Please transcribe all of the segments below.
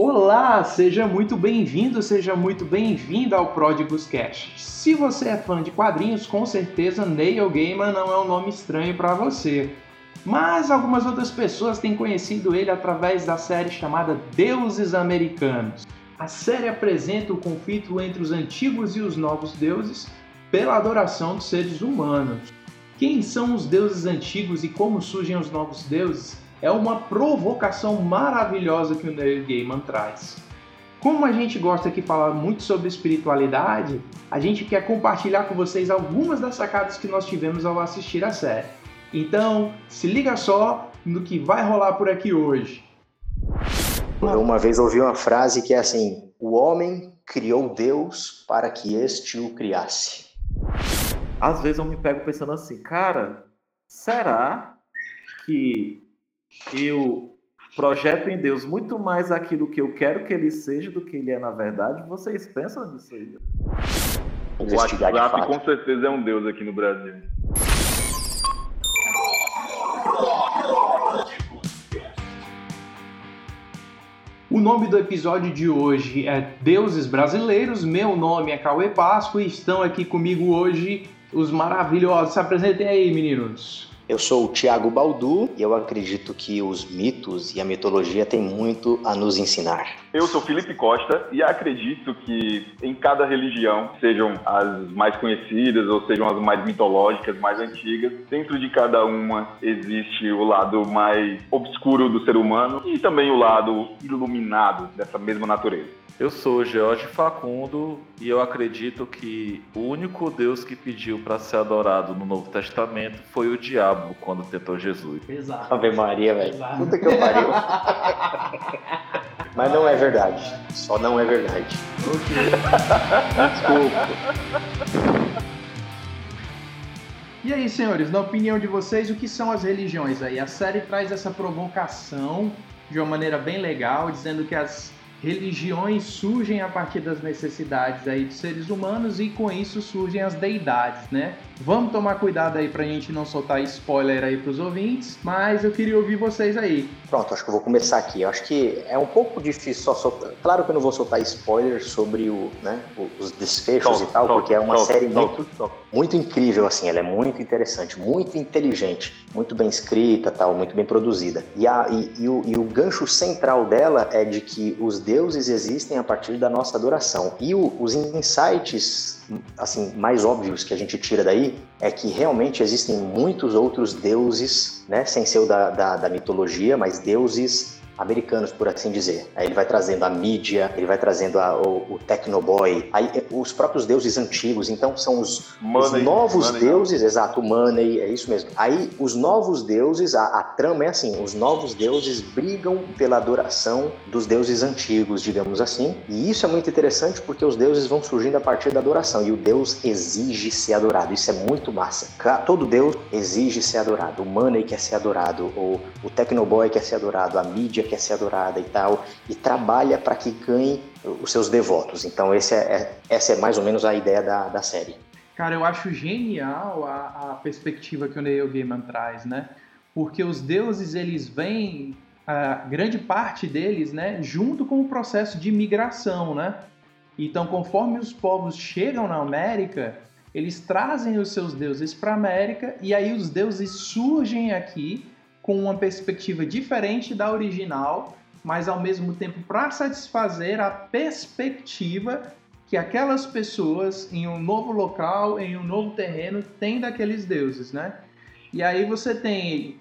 Olá, seja muito bem-vindo, seja muito bem-vinda ao Pródigos Cast. Se você é fã de quadrinhos, com certeza Neil Gaiman não é um nome estranho para você. Mas algumas outras pessoas têm conhecido ele através da série chamada Deuses Americanos. A série apresenta o conflito entre os antigos e os novos deuses pela adoração dos seres humanos. Quem são os deuses antigos e como surgem os novos deuses é uma provocação maravilhosa que o Neil Gaiman traz. Como a gente gosta aqui de falar muito sobre espiritualidade, a gente quer compartilhar com vocês algumas das sacadas que nós tivemos ao assistir a série. Então, se liga só no que vai rolar por aqui hoje. Eu uma vez ouvi uma frase que é assim: O homem criou Deus para que este o criasse. Às vezes eu me pego pensando assim, cara, será que eu projeto em Deus muito mais aquilo que eu quero que ele seja do que ele é na verdade? Vocês pensam nisso aí? O WhatsApp com certeza é um Deus aqui no Brasil. O nome do episódio de hoje é Deuses Brasileiros. Meu nome é Cauê Páscoa e estão aqui comigo hoje os maravilhosos. Se apresentem aí, meninos. Eu sou o Tiago Baldu e eu acredito que os mitos e a mitologia têm muito a nos ensinar. Eu sou Felipe Costa e acredito que em cada religião, sejam as mais conhecidas ou sejam as mais mitológicas, mais antigas, dentro de cada uma existe o lado mais obscuro do ser humano e também o lado iluminado dessa mesma natureza. Eu sou George Facundo e eu acredito que o único Deus que pediu para ser adorado no Novo Testamento foi o diabo quando tentou Jesus. Exato. Ave Maria, velho. Puta que eu pariu. Mas não é verdade. Só não é verdade. Desculpa. E aí, senhores, na opinião de vocês, o que são as religiões aí? A série traz essa provocação de uma maneira bem legal, dizendo que as religiões surgem a partir das necessidades aí dos seres humanos e com isso surgem as deidades, né? Vamos tomar cuidado aí pra gente não soltar spoiler aí pros ouvintes, mas eu queria ouvir vocês aí. Pronto, acho que eu vou começar aqui. Eu acho que é um pouco difícil só soltar. Claro que eu não vou soltar spoiler sobre o, né, os desfechos e tal, porque é uma série muito, muito incrível, assim. Ela é muito interessante, muito inteligente, muito bem escrita, tal, muito bem produzida. E, a, e, e, o, e o gancho central dela é de que os deuses existem a partir da nossa adoração. E o, os insights assim mais óbvios que a gente tira daí é que realmente existem muitos outros deuses, né, sem ser o da, da, da mitologia, mas deuses americanos, por assim dizer. Aí ele vai trazendo a mídia, ele vai trazendo a, o, o Tecnoboy, aí é, os próprios deuses antigos, então são os, money, os novos money, deuses, exato, o Money, é isso mesmo. Aí os novos deuses, a, a trama é assim, os novos deuses brigam pela adoração dos deuses antigos, digamos assim, e isso é muito interessante porque os deuses vão surgindo a partir da adoração, e o deus exige ser adorado, isso é muito massa. Todo deus exige ser adorado, o Money quer ser adorado, o, o Tecnoboy quer ser adorado, a mídia quer ser adorada e tal, e trabalha para que ganhe os seus devotos. Então, é, é, essa é mais ou menos a ideia da, da série. Cara, eu acho genial a, a perspectiva que o Neil Gaiman traz, né? Porque os deuses, eles vêm, a grande parte deles, né, junto com o processo de migração, né? Então, conforme os povos chegam na América, eles trazem os seus deuses para a América e aí os deuses surgem aqui com uma perspectiva diferente da original, mas ao mesmo tempo para satisfazer a perspectiva que aquelas pessoas em um novo local, em um novo terreno, têm daqueles deuses, né? E aí você tem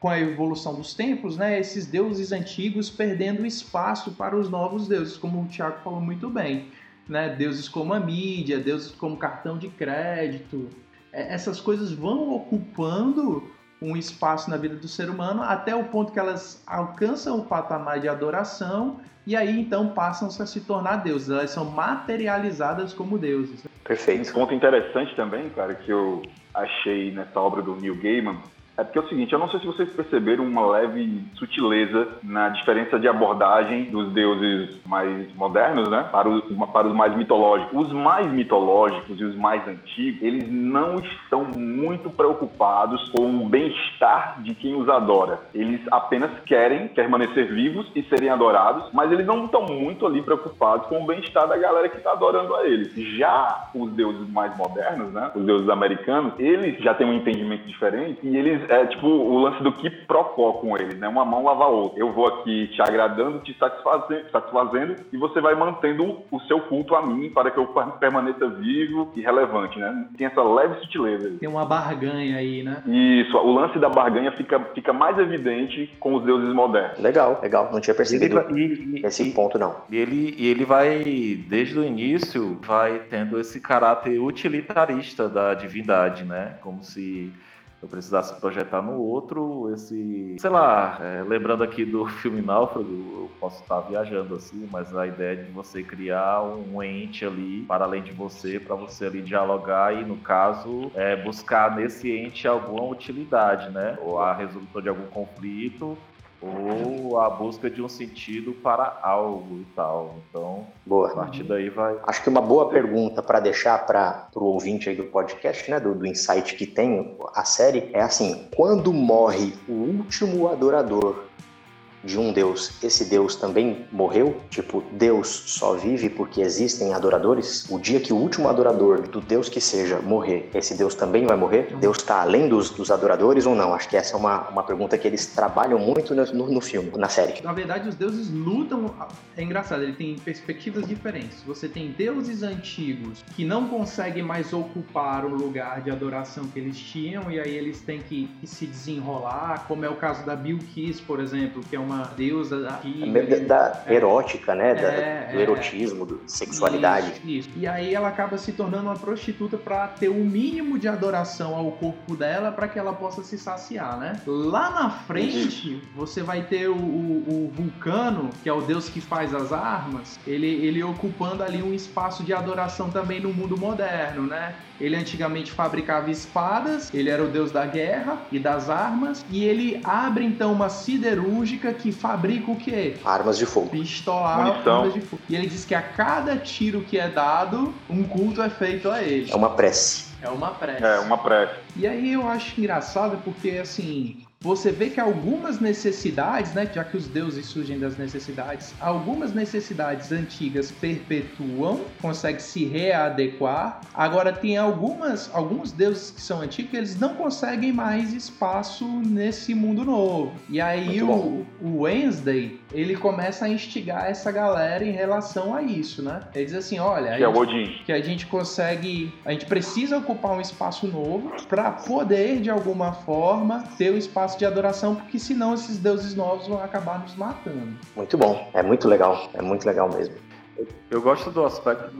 com a evolução dos tempos, né, esses deuses antigos perdendo espaço para os novos deuses, como o Tiago falou muito bem, né? Deuses como a mídia, deuses como cartão de crédito, é, essas coisas vão ocupando um espaço na vida do ser humano até o ponto que elas alcançam o patamar de adoração e aí então passam -se a se tornar deuses. Elas são materializadas como deuses. Perfeito. Um ponto interessante também, cara, que eu achei nessa obra do Neil Gaiman É porque é o seguinte, eu não sei se vocês perceberam uma leve sutileza na diferença de abordagem dos deuses mais modernos, né, para os, para os mais mitológicos. Os mais mitológicos e os mais antigos, eles não estão muito preocupados com o bem-estar de quem os adora. Eles apenas querem permanecer vivos e serem adorados, mas eles não estão muito ali preocupados com o bem-estar da galera que está adorando a eles. Já os deuses mais modernos, né, os deuses americanos, eles já têm um entendimento diferente e eles é tipo o lance do que procó com eles, né? Uma mão lava a outra. Eu vou aqui te agradando, te satisfazendo, satisfazendo e você vai mantendo o seu culto a mim para que eu permaneça vivo e relevante, né? Tem essa leve sutileza. Tem uma barganha aí, né? Isso, o lance da barganha fica, fica mais evidente com os deuses modernos. Legal, legal. Não tinha percebido esse e, ponto, não. E ele, e ele vai, desde o início, vai tendo esse caráter utilitarista da divindade, né? Como se eu precisasse projetar no outro esse, sei lá, é, lembrando aqui do filme Náufrago, eu posso estar viajando assim, mas a ideia de você criar um ente ali para além de você, para você ali dialogar e no caso é, buscar nesse ente alguma utilidade, né? Ou a resolução de algum conflito ou a busca de um sentido para algo e tal. Então, boa. a partir daí vai. Acho que uma boa pergunta para deixar para o ouvinte aí do podcast, né, do, do insight que tem a série, é assim: quando morre o último adorador de um Deus, esse Deus também morreu? Tipo, Deus só vive porque existem adoradores? O dia que o último adorador do Deus que seja morrer, esse Deus também vai morrer? Deus está além dos, dos, adoradores ou não? Acho que essa é uma, uma pergunta que eles trabalham muito no, no, filme, na série. Na verdade, os deuses lutam. É engraçado, ele tem perspectivas diferentes. Você tem deuses antigos que não conseguem mais ocupar o lugar de adoração que eles tinham, e aí eles têm que, que se desenrolar, como é o caso da Bilquis, por exemplo, que é uma uma deusa aqui. É da é, erótica, né? Da, do é. erotismo, da sexualidade. Isso, isso. E aí ela acaba se tornando uma prostituta para ter o mínimo de adoração ao corpo dela para que ela possa se saciar, né? Lá na frente, você vai ter o, o, o, Vulcano, que é o deus que faz as armas, ele, ele ocupando ali um espaço de adoração também no mundo moderno, né? Ele antigamente fabricava espadas, ele era o deus da guerra e das armas, e ele abre então uma siderúrgica que fabrica o quê? Armas de fogo. Pistola, armas de fogo. E ele diz que a cada tiro que é dado, um culto é feito a ele. É uma prece. É uma prece. É uma prece. E aí eu acho engraçado porque assim, você vê que algumas necessidades, né, já que os deuses surgem das necessidades, algumas necessidades antigas perpetuam, conseguem se readequar. Agora tem algumas, alguns deuses que são antigos que eles não conseguem mais espaço nesse mundo novo. E aí o, o Wednesday, ele começa a instigar essa galera em relação a isso, né? Ele diz assim, olha, que, é o Odin. que a gente consegue, a gente precisa ocupar um espaço novo para poder de alguma forma ter o espaço espaço de adoração, porque senão esses deuses novos vão acabar nos matando. Muito bom, é muito legal, é muito legal mesmo. Eu gosto do aspecto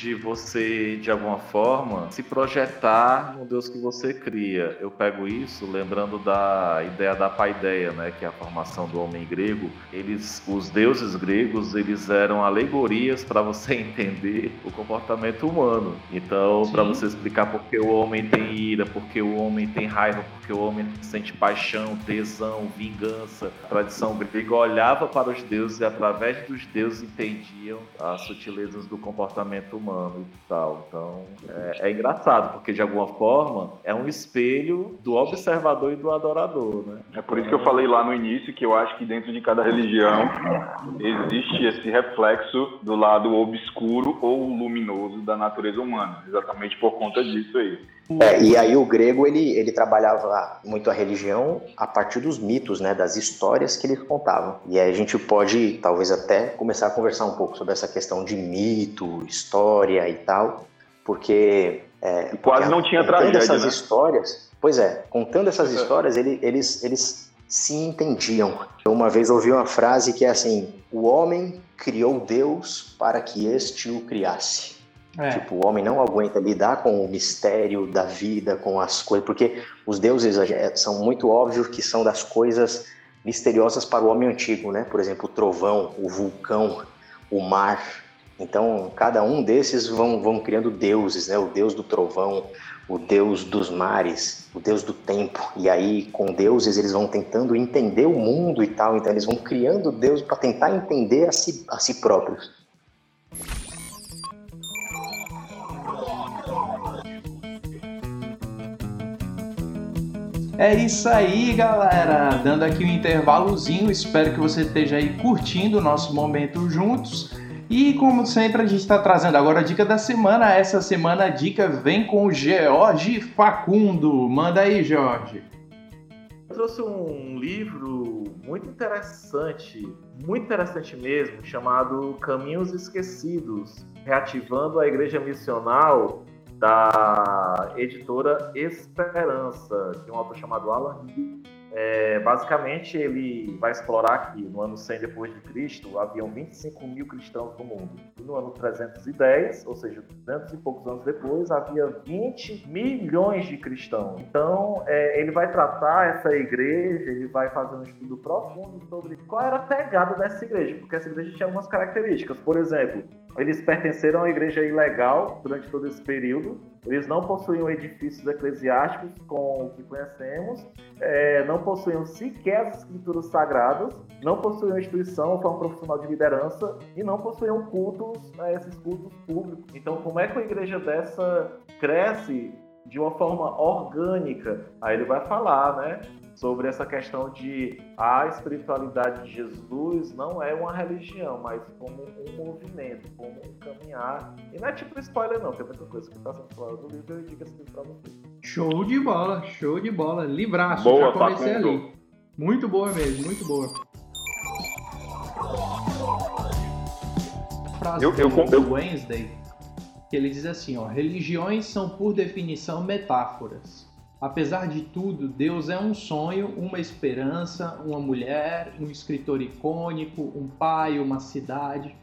de você, de alguma forma, se projetar no Deus que você cria. Eu pego isso lembrando da ideia da paideia, né, que é a formação do homem grego. Eles, os deuses gregos, eles eram alegorias para você entender o comportamento humano. Então, para você explicar por que o homem tem ira, por que o homem tem raiva, por que o homem sente paixão, tesão, vingança. A tradição grega olhava para os deuses e através dos deuses entendiam as sutilezas do comportamento humano humano e tal. Então é, é, engraçado, porque de alguma forma é um espelho do observador e do adorador, né? É por isso que eu falei lá no início que eu acho que dentro de cada religião existe esse reflexo do lado obscuro ou luminoso da natureza humana, exatamente por conta disso aí. É, e aí o grego ele, ele trabalhava muito a religião a partir dos mitos, né, das histórias que eles contavam. E aí a gente pode talvez até começar a conversar um pouco sobre essa questão de mito, história e tal, porque é, quase não tinha tragédia. essas né? histórias, pois é, contando essas é. histórias, ele, eles eles se entendiam. Eu uma vez ouvi uma frase que é assim: o homem criou Deus para que este o criasse. É. Tipo, o homem não aguenta lidar com o mistério da vida, com as coisas, porque os deuses é, são muito óbvios que são das coisas misteriosas para o homem antigo, né? Por exemplo, o trovão, o vulcão, o mar. Então, cada um desses vão, vão criando deuses, né? O deus do trovão, o deus dos mares, o deus do tempo. E aí, com deuses, eles vão tentando entender o mundo e tal. Então, eles vão criando Deus para tentar entender a si, a si próprios. É isso aí, galera. Dando aqui um intervalozinho, espero que você esteja aí curtindo o nosso momento juntos. E como sempre, a gente está trazendo agora a dica da semana. Essa semana a dica vem com o George Facundo. Manda aí, George. Eu trouxe um livro muito interessante, muito interessante mesmo, chamado Caminhos Esquecidos, reativando a Igreja Missional da editora Esperança, de um autor chamado Alan é, basicamente, ele vai explorar que no ano 100 depois de Cristo haviam 25 mil cristãos no mundo. E no ano 310, ou seja, 200 e poucos anos depois, havia 20 milhões de cristãos. Então, é, ele vai tratar essa igreja, ele vai fazer um estudo profundo sobre qual era a pegada dessa igreja, porque essa igreja tinha algumas características. Por exemplo, eles pertenceram à igreja ilegal durante todo esse período. Eles não possuíam edifícios eclesiásticos com o que conhecemos, é, não possuíam sequer as escrituras sagradas, não possuíam instituição ou forma profissional de liderança e não possuíam cultos, né, esses cultos públicos. Então, como é que uma igreja dessa cresce de uma forma orgânica? Aí ele vai falar, né? Sobre essa questão de a espiritualidade de Jesus não é uma religião, mas como um movimento, como um caminhar. E não é tipo spoiler não, tem muita coisa que está sendo falada do livro, eu digo assim para vocês. Show de bola, show de bola. Livraço, boa, já comecei ali. Muito boa mesmo, muito boa. Frase eu, eu, do eu, Wednesday, que ele diz assim, ó, religiões são por definição metáforas Apesar de tudo, Deus é um sonho, uma esperança, uma mulher, um escritor icônico, um pai, uma cidade,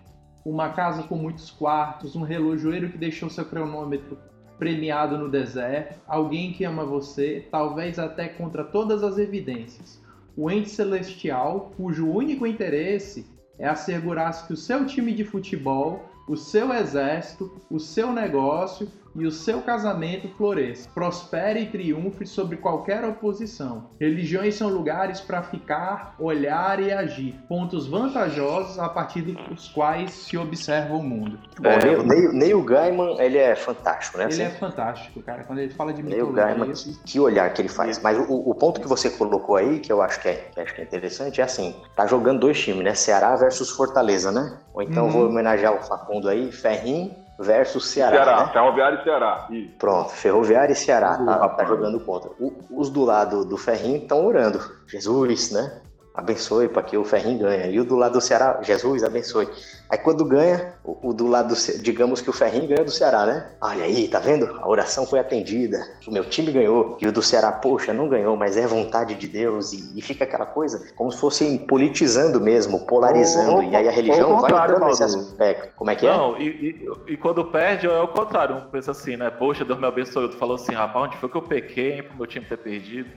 uma casa com muitos quartos, um relojoeiro que deixou seu cronômetro premiado no deserto, alguém que ama você, talvez até contra todas as evidências. O ente celestial, cujo único interesse é assegurar-se que o seu time de futebol, o seu exército, o seu negócio e o seu casamento floresça, prospere e triunfe sobre qualquer oposição. Religiões são lugares para ficar, olhar e agir, pontos vantajosos a partir dos quais se observa o mundo. Bom, é, Neil, Neil Gaiman, ele é fantástico, né? Ele assim? é fantástico, cara. Quando ele fala de Neil Gaiman, que, que, olhar que ele faz. Mas o, o, ponto que você colocou aí, que eu acho que, é, que acho que é interessante, é assim, tá jogando dois times, né? Ceará versus Fortaleza, né? Ou então uhum. vou homenagear o Facundo aí, Ferrinho versus Ceará. Ceará, né? Ferroviário e Ceará. Isso. Pronto, Ferroviário e Ceará tá, tá jogando contra. O, os do lado do Ferrinho estão orando. Jesus, né? Abençoe para que o Ferrinho ganhe. E o do lado do Ceará, Jesus, abençoe. Aí quando ganha, o, o, do lado do, digamos que o Ferrinho ganha do Ceará, né? Olha aí, tá vendo? A oração foi atendida, o meu time ganhou. E o do Ceará, poxa, não ganhou, mas é vontade de Deus. E, e fica aquela coisa como se fosse politizando mesmo, polarizando. e aí a religião vai entrando nesse aspecto. Como é que é? Não, e, e, e, quando perde é o contrário. Um pensa assim, né? Poxa, Deus me abençoe. Tu falou assim, rapaz, onde foi que eu pequei hein, pro meu time ter perdido?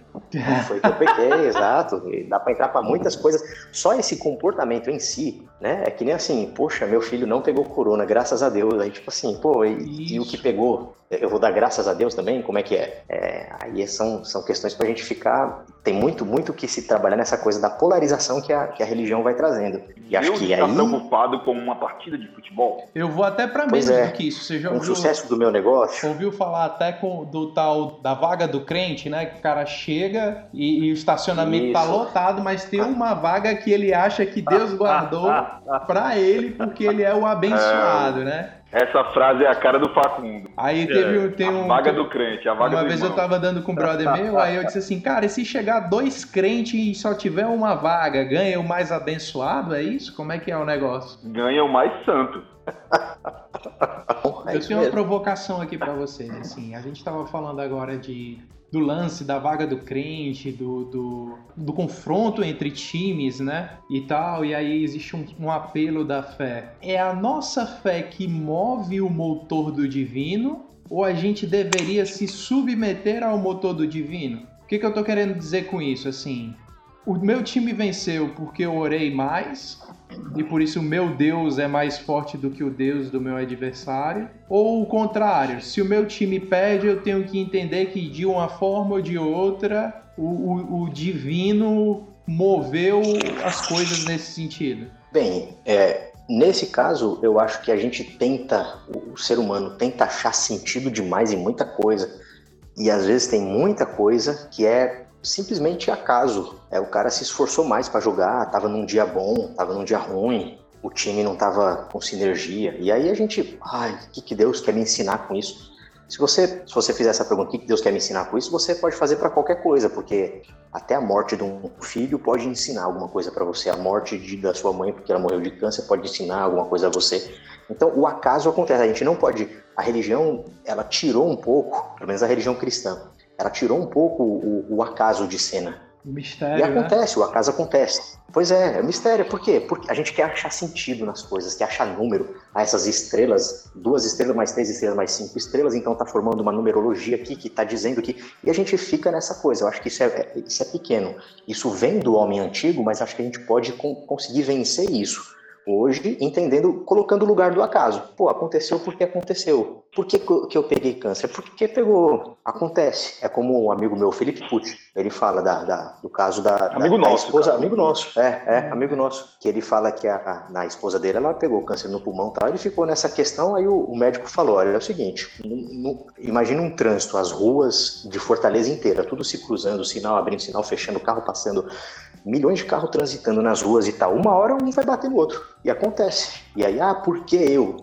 Foi que eu pequei, exato. E dá pra entrar pra muitas coisas. Só esse comportamento em si, né? É que nem assim, poxa, meu filho não pegou corona, graças a Deus. Aí, tipo assim, pô, e, e o que pegou? eu vou dar graças a Deus também? Como é que é? é aí são, são questões para a gente ficar. Tem muito, muito que se trabalhar nessa coisa da polarização que a, que a religião vai trazendo. E acho Deus que está aí... preocupado com uma partida de futebol? Eu vou até para menos é, do que isso. Você já ouviu, o sucesso do meu negócio. Ouviu falar até com, do tal da vaga do crente, né? Que o cara chega e, e o estacionamento está lotado, mas tem uma vaga que ele acha que Deus guardou para ele porque ele é o abençoado, é... né? Essa frase é a cara do Facundo. Aí teve, é, tem um. A vaga do crente, a vaga Uma do vez irmão. eu tava dando com um brother meu, aí eu disse assim, cara, e se chegar dois crentes e só tiver uma vaga, ganha o mais abençoado, é isso? Como é que é o negócio? Ganha o mais santo. eu tenho uma provocação aqui para vocês, assim, a gente tava falando agora de do lance da vaga do crente, do, do, do, confronto entre times, né? E tal, e aí existe um, um, apelo da fé. É a nossa fé que move o motor do divino ou a gente deveria se submeter ao motor do divino? O que, que eu tô querendo dizer com isso? Assim, o meu time venceu porque eu orei mais e por isso o meu Deus é mais forte do que o Deus do meu adversário? Ou o contrário, se o meu time perde, eu tenho que entender que de uma forma ou de outra o, o, o divino moveu as coisas nesse sentido? Bem, é, nesse caso, eu acho que a gente tenta, o ser humano tenta achar sentido demais em muita coisa. E às vezes tem muita coisa que é simplesmente acaso. É, o cara se esforçou mais para jogar, tava num dia bom, tava num dia ruim, o time não tava com sinergia. E aí a gente, ai, o que, que Deus quer me ensinar com isso? Se você, se você fizer essa pergunta, o que Deus quer me ensinar com isso, você pode fazer para qualquer coisa, porque até a morte de um filho pode ensinar alguma coisa para você. A morte de, da sua mãe, porque ela morreu de câncer, pode ensinar alguma coisa a você. Então, o acaso acontece. A gente não pode. A religião, ela tirou um pouco, pelo menos a religião cristã, ela tirou um pouco o, o acaso de cena. Mistério, e né? acontece, né? o acaso acontece. Pois é, é mistério. Por quê? Porque a gente quer achar sentido nas coisas, quer achar número. a essas estrelas, duas estrelas mais três estrelas mais cinco estrelas, então está formando uma numerologia aqui que está dizendo que. E a gente fica nessa coisa. Eu acho que isso é, é, isso é pequeno. Isso vem do homem antigo, mas acho que a gente pode conseguir vencer isso hoje, entendendo, colocando o lugar do acaso. Pô, aconteceu porque aconteceu. Por que, que eu peguei câncer? Porque pegou. Acontece. É como um amigo meu, Felipe Pucci, ele fala da, da do caso da, amigo da, nosso, esposa. Cara. Amigo nosso, é, é, amigo nosso. Que ele fala que a, a, na esposa dele, ela pegou câncer no pulmão e tal. Ele ficou nessa questão, aí o, o médico falou: olha, é o seguinte, imagina um trânsito, as ruas de Fortaleza inteira, tudo se cruzando, sinal abrindo, sinal fechando, carro passando milhões de carros transitando nas ruas e tal. Uma hora um vai bater no outro. E acontece. E aí, ah, por que eu?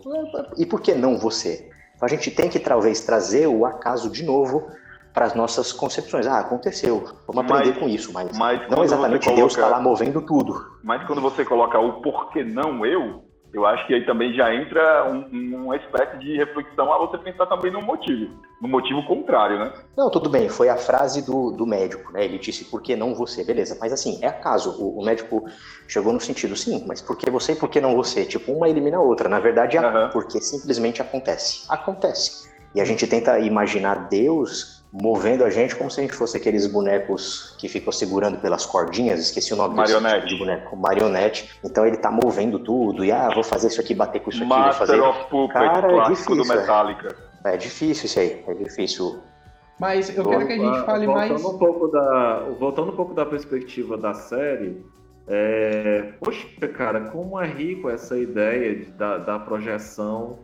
E por que não você? Então a gente tem que talvez trazer o acaso de novo para as nossas concepções. Ah, aconteceu. Vamos aprender mas, com isso, mas, mas não exatamente coloca, Deus está lá movendo tudo. Mas quando você coloca o porquê não eu, eu acho que aí também já entra um, uma espécie de reflexão a você pensar também no motivo, no motivo contrário, né? Não, tudo bem, foi a frase do, do médico, né? Ele disse por que não você, beleza. Mas assim, é acaso, o, o médico chegou no sentido, sim, mas por que você e por que não você? Tipo, uma elimina a outra. Na verdade, é uhum. porque simplesmente acontece. Acontece. E a gente tenta imaginar Deus movendo a gente como se a gente fosse aqueles bonecos que ficam segurando pelas cordinhas, esqueci o nome Marionete. Tipo de boneco, marionete. Então ele tá movendo tudo e ah, vou fazer isso aqui, bater com isso aqui, Master vou fazer. of Puppet, Cara, é difícil, do Metallica. É. é. difícil isso aí, é difícil. Mas eu quero que a gente fale voltando mais. Um pouco da, voltando um pouco da perspectiva da série, é, poxa, cara, como é rico essa ideia de, da, da projeção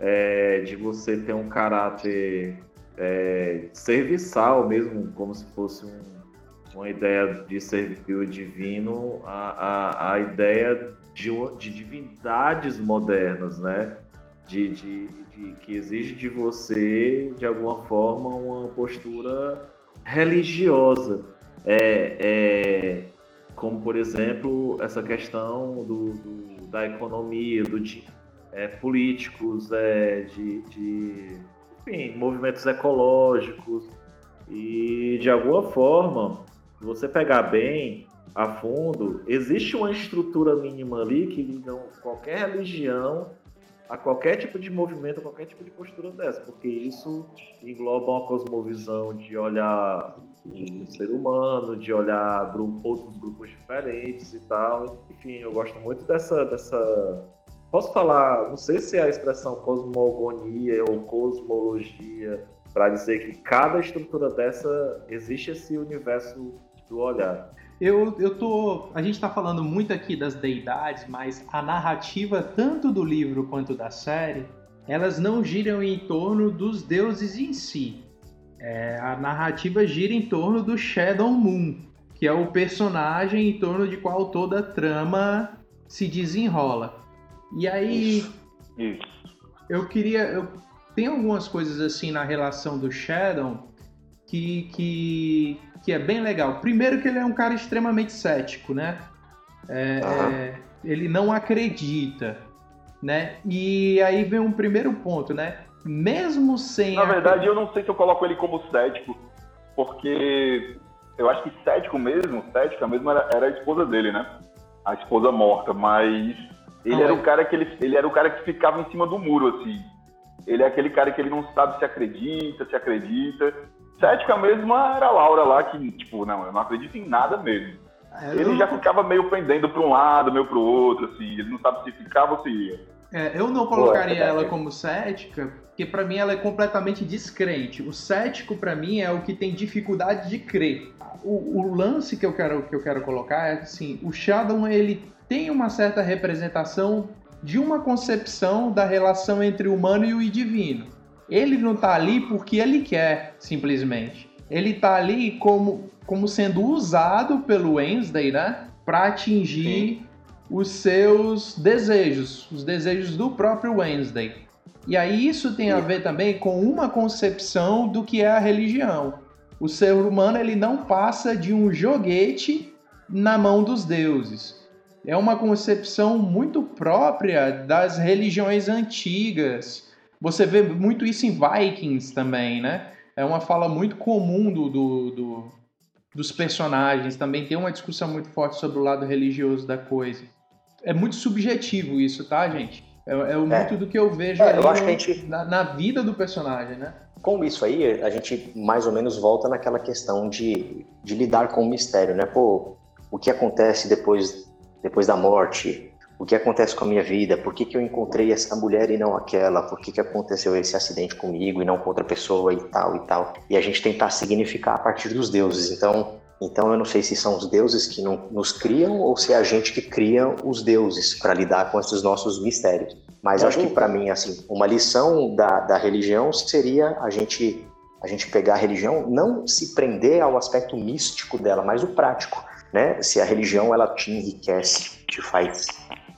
é, de você ter um caráter é, serviçal mesmo, como se fosse um, uma ideia de servir o divino, a, a, a ideia de, de divindades modernas, né? De, de, de, que exige de você, de alguma forma, uma postura religiosa. É, é, como, por exemplo, essa questão do, do da economia, do, de, é, políticos, é, de, de enfim, movimentos ecológicos. E de alguma forma, se você pegar bem a fundo, existe uma estrutura mínima ali que liga qualquer religião a qualquer tipo de movimento, a qualquer tipo de postura dessa, porque isso engloba uma cosmovisão de olhar o ser humano, de olhar grupo, outros grupos diferentes e tal. Enfim, eu gosto muito dessa, dessa Posso falar, não sei se é a expressão cosmogonia ou cosmologia, para dizer que cada estrutura dessa existe esse universo do olhar. Eu, eu tô. A gente está falando muito aqui das deidades, mas a narrativa, tanto do livro quanto da série, elas não giram em torno dos deuses em si. É, a narrativa gira em torno do Shadow Moon, que é o personagem em torno de qual toda a trama se desenrola. E aí. Isso. Isso. Eu queria. Eu, tem algumas coisas assim na relação do Shadow que, que, que é bem legal. Primeiro que ele é um cara extremamente cético, né? É, é, ele não acredita, né? E aí vem um primeiro ponto, né? Mesmo sem. Na verdade, eu não sei se eu coloco ele como cético, porque eu acho que cético mesmo, cética mesmo era, era a esposa dele, né? A esposa morta, mas ele era o cara que ele, ele era o cara que ficava em cima do muro, assim. Ele é aquele cara que ele não sabe se acredita, se acredita. Cética mesmo era a Laura lá, que, tipo, não, eu não acredito em nada mesmo. É, ele já ficava meio pendendo para um lado, meio para o outro, assim, ele não sabe se ficava ou se ia. É, eu não colocaria Boa, ela como cética, porque para mim ela é completamente descrente. O cético para mim é o que tem dificuldade de crer. O, o, lance que eu quero que eu quero colocar é assim, o Shadow ele tem uma certa representação de uma concepção da relação entre o humano e o divino. Ele não está ali porque ele quer, simplesmente. Ele está ali como, como sendo usado pelo Wednesday, né, para atingir Sim os seus desejos, os desejos do próprio Wednesday. E aí isso tem a ver também com uma concepção do que é a religião. O ser humano ele não passa de um joguete na mão dos deuses. É uma concepção muito própria das religiões antigas. Você vê muito isso em Vikings também, né? É uma fala muito comum do, do, do dos personagens. Também tem uma discussão muito forte sobre o lado religioso da coisa é muito subjetivo isso, tá, gente? É, é, é. muito do que eu vejo é, eu a gente... na, na, vida do personagem, né? Com isso aí, a gente mais ou menos volta naquela questão de, de lidar com o mistério, né? Pô, o que acontece depois, depois da morte? O que acontece com a minha vida? Por que, que eu encontrei essa mulher e não aquela? Por que, que aconteceu esse acidente comigo e não com outra pessoa e tal e tal? E a gente tentar significar a partir dos deuses. Então, então eu não sei se são os deuses que não, nos criam ou se é a gente que cria os deuses para lidar com esses nossos mistérios. Mas acho que para mim assim, uma lição da, da religião seria a gente a gente pegar a religião, não se prender ao aspecto místico dela, mas o prático, né? Se a religião ela te enriquece, te faz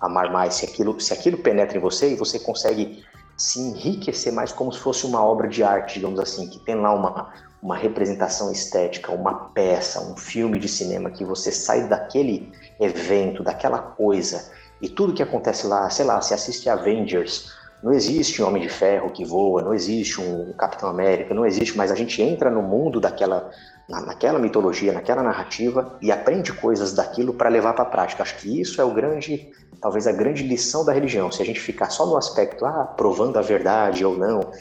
amar mais, se aquilo se aquilo penetra em você e você consegue se enriquecer mais como se fosse uma obra de arte, digamos assim, que tem lá uma, uma representação estética, uma peça, um filme de cinema que você sai daquele evento, daquela coisa e tudo que acontece lá, sei lá, se assiste Avengers, não existe um Homem de Ferro que voa, não existe um Capitão América, não existe, mas a gente entra no mundo daquela na, naquela mitologia, naquela narrativa e aprende coisas daquilo para levar para a prática. Acho que isso é o grande, talvez a grande lição da religião. Se a gente ficar só no aspecto, ah, provando a verdade ou não,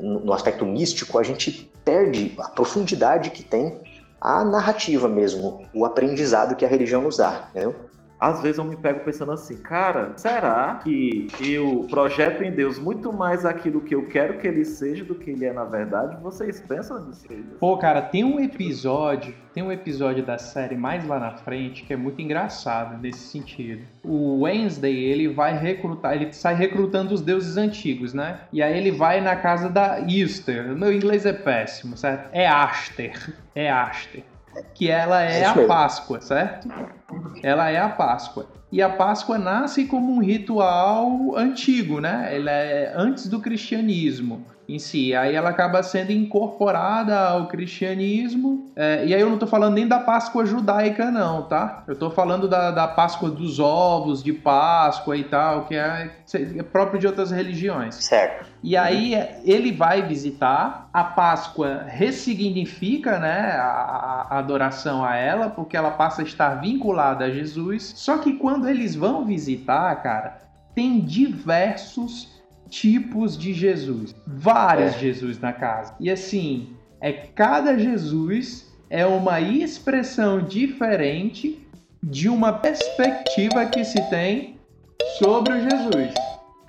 no aspecto místico, a gente perde a profundidade que tem a narrativa mesmo, o aprendizado que a religião nos dá, entendeu? Às vezes eu me pego pensando assim, cara, será que eu projeto em Deus muito mais aquilo que eu quero que ele seja do que ele é na verdade? Vocês pensam nisso? Pô, cara, tem um episódio, tem um episódio da série mais lá na frente que é muito engraçado nesse sentido. O Wednesday, ele vai recrutar, ele sai recrutando os deuses antigos, né? E aí ele vai na casa da Easter. Meu inglês é péssimo, certo? É Aster. É Aster que ela é, a Páscoa, certo? Ela é a Páscoa. E a Páscoa nasce como um ritual antigo, né? Ela é antes do cristianismo em si. Aí ela acaba sendo incorporada ao cristianismo. É, e aí eu não estou falando nem da Páscoa judaica, não, tá? Eu estou falando da, da Páscoa dos ovos, de Páscoa e tal, que é, é próprio de outras religiões. Certo. E aí ele vai visitar, a Páscoa ressignifica né, a, a adoração a ela, porque ela passa a estar vinculada a Jesus. Só que quando eles vão visitar, cara, tem diversos tipos de Jesus. Vários é. Jesus na casa. E assim, é cada Jesus é uma expressão diferente de uma perspectiva que se tem sobre o Jesus.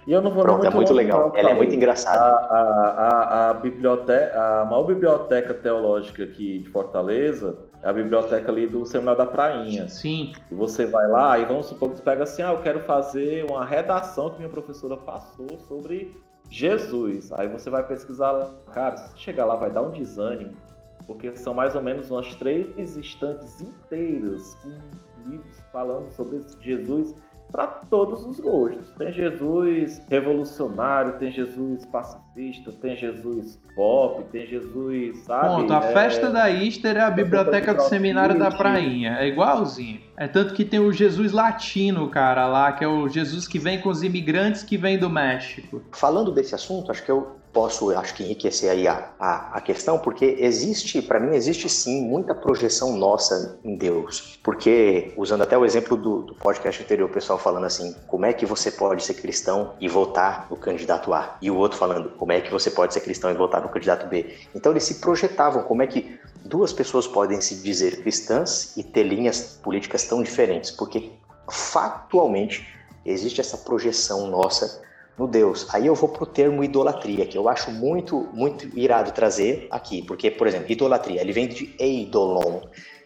E eu não vou Pronto, é muito legal. Ela é muito engraçada. A, a, a, a, biblioteca, a maior biblioteca teológica aqui de Fortaleza a biblioteca ali do Seminário da Prainha. Sim. E você vai lá e vamos supor que você pega assim, ah, eu quero fazer uma redação que minha professora passou sobre Jesus. Aí você vai pesquisar, cara, se chegar lá vai dar um desânimo, porque são mais ou menos umas três estantes inteiras com livros falando sobre Jesus para todos os gostos. Tem Jesus revolucionário, tem Jesus pacifista, tem Jesus pop, tem Jesus, sabe? Ponto, a é... festa da Easter é a biblioteca do seminário da Prainha. É igualzinho. É tanto que tem o Jesus latino, cara, lá, que é o Jesus que vem com os imigrantes que vêm do México. Falando desse assunto, acho que eu posso, acho que enriquecer aí a, a, a questão, porque existe, para mim, existe sim muita projeção nossa em Deus. Porque, usando até o exemplo do, do podcast anterior, o pessoal falando assim, como é que você pode ser cristão e votar no candidato A? E o outro falando, como é que você pode ser cristão e votar no candidato B? Então eles se projetavam, como é que duas pessoas podem se dizer cristãs e ter linhas políticas tão diferentes, porque factualmente existe essa projeção nossa no Deus. Aí eu vou pro termo idolatria, que eu acho muito, muito irado trazer aqui, porque, por exemplo, idolatria, ele vem de eidolon,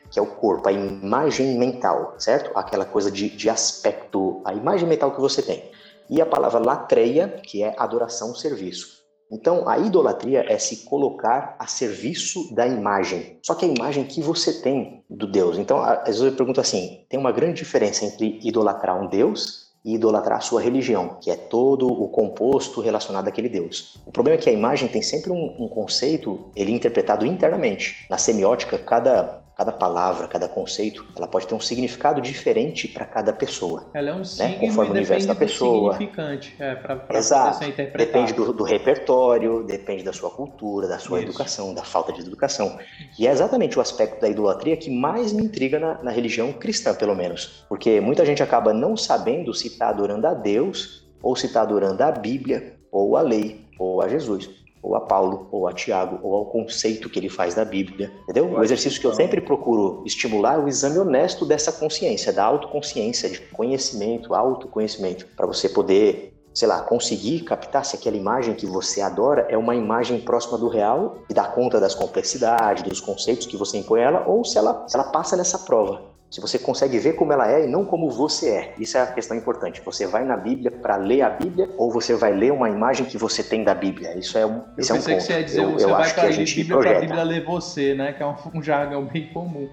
que é o corpo, a imagem mental, certo? Aquela coisa de, de aspecto, a imagem mental que você tem. E a palavra latreia, que é adoração, serviço. Então, a idolatria é se colocar a serviço da imagem. Só que a imagem que você tem do Deus. Então, às vezes eu pergunto assim: tem uma grande diferença entre idolatrar um Deus e idolatrar a sua religião, que é todo o composto relacionado àquele Deus. O problema é que a imagem tem sempre um, um conceito, ele é interpretado internamente. Na semiótica, cada cada palavra, cada conceito, ela pode ter um significado diferente para cada pessoa. Ela é um né? signo né? conforme o universo da pessoa. Significante, é, pra, pra Exato. Depende do, do, repertório, depende da sua cultura, da sua Isso. educação, da falta de educação. E é exatamente o aspecto da idolatria que mais me intriga na, na religião cristã, pelo menos. Porque muita gente acaba não sabendo se está adorando a Deus ou se está adorando a Bíblia ou a lei ou a Jesus ou a Paulo, ou a Tiago, ou ao conceito que ele faz da Bíblia, entendeu? O exercício que eu sempre procuro estimular é o exame honesto dessa consciência, da autoconsciência, de conhecimento, autoconhecimento, para você poder, sei lá, conseguir captar se aquela imagem que você adora é uma imagem próxima do real e dá conta das complexidades, dos conceitos que você impõe ela, ou se ela, se ela passa nessa prova. Se você consegue ver como ela é e não como você é. Isso é a questão importante. Você vai na Bíblia para ler a Bíblia ou você vai ler uma imagem que você tem da Bíblia? Isso é um, isso eu é um ponto. que você ia dizer, eu, você eu vai para a Bíblia para a Bíblia ler você, né? Que é um, um jargão bem comum.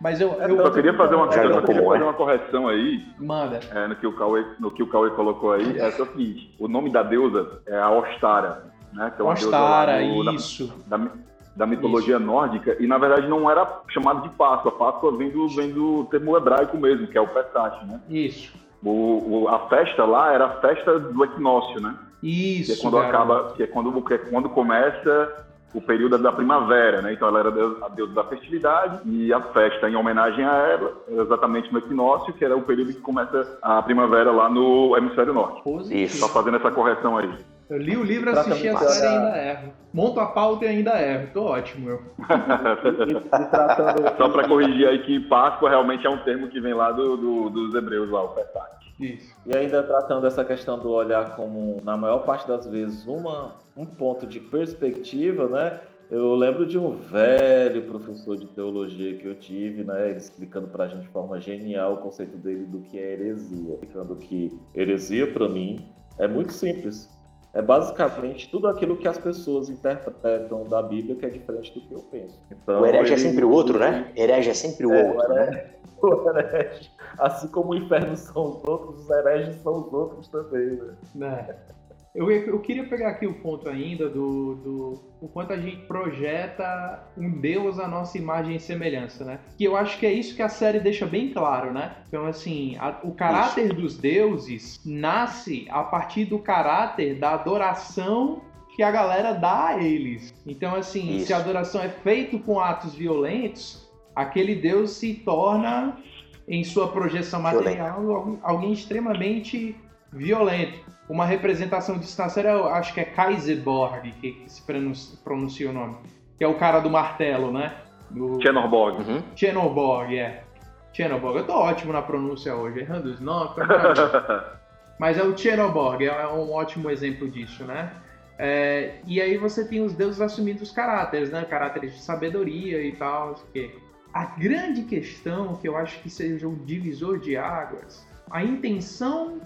Mas eu, eu, eu queria fazer uma, eu queria fazer uma né? correção aí. Manda. É, no, que o Cauê, no que o Cauê colocou aí. É, é o seguinte: o nome da deusa é a Ostara. Né, que é Ostara, isso. Da, da, da mitologia Isso. nórdica, e na verdade não era chamado de Páscoa. Páscoa vem do, vem do termo hebraico mesmo, que é o Pesach, né? Isso. O, o, a festa lá era a festa do equinócio, né? Isso. Que é quando acaba, que é quando, que é quando começa o período da primavera, né? Então ela era a deusa da fertilidade e a festa em homenagem a ela, exatamente no equinócio, que era o período que começa a primavera lá no hemisfério norte. Isso. Só fazendo essa correção aí. Eu li o livro, assisti a série e ainda erro. Monto a pauta e ainda erro. Tô ótimo, eu. Só para corrigir aí que Páscoa realmente é um termo que vem lá do, do dos hebreus lá, o Pesach. Isso. E ainda tratando essa questão do olhar como, na maior parte das vezes, uma, um ponto de perspectiva, né? Eu lembro de um velho professor de teologia que eu tive, né? Ele explicando para a gente de forma genial o conceito dele do que é heresia. Explicando que heresia, para mim, é muito simples é basicamente tudo aquilo que as pessoas interpretam da Bíblia que é diferente do que eu penso. Então, o herege é ele... é sempre o outro, né? Herege é sempre o é, outro, né? O herege, assim como o inferno são os outros, os hereges são os outros também, né? né? Eu, eu queria pegar aqui o ponto ainda do, do o quanto a gente projeta um Deus à nossa imagem e semelhança, né? Que eu acho que é isso que a série deixa bem claro, né? Então, assim, a, o caráter isso. dos deuses nasce a partir do caráter da adoração que a galera dá a eles. Então, assim, isso. se a adoração é feita com atos violentos, aquele Deus se torna, em sua projeção material, alguém extremamente violento uma representação disso na série, eu acho que é Kaiserborg, que, se pronuncia, pronuncia, o nome. Que é o cara do martelo, né? Do... Chenorborg. Uhum. Chenorborg, é. Chenorborg. Eu tô ótimo na pronúncia hoje, errando os nomes. Mas é o Chenorborg, é um ótimo exemplo disso, né? É, e aí você tem os deuses assumindo os caráteres, né? Caráteres de sabedoria e tal, que A grande questão, que eu acho que seja um divisor de águas, a intenção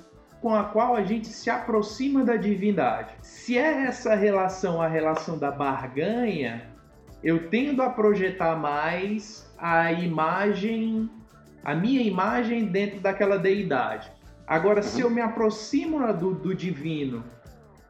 com a qual a gente se aproxima da divindade. Se é essa relação a relação da barganha, eu tendo a projetar mais a imagem, a minha imagem dentro daquela deidade. Agora, se eu me aproximo do, do divino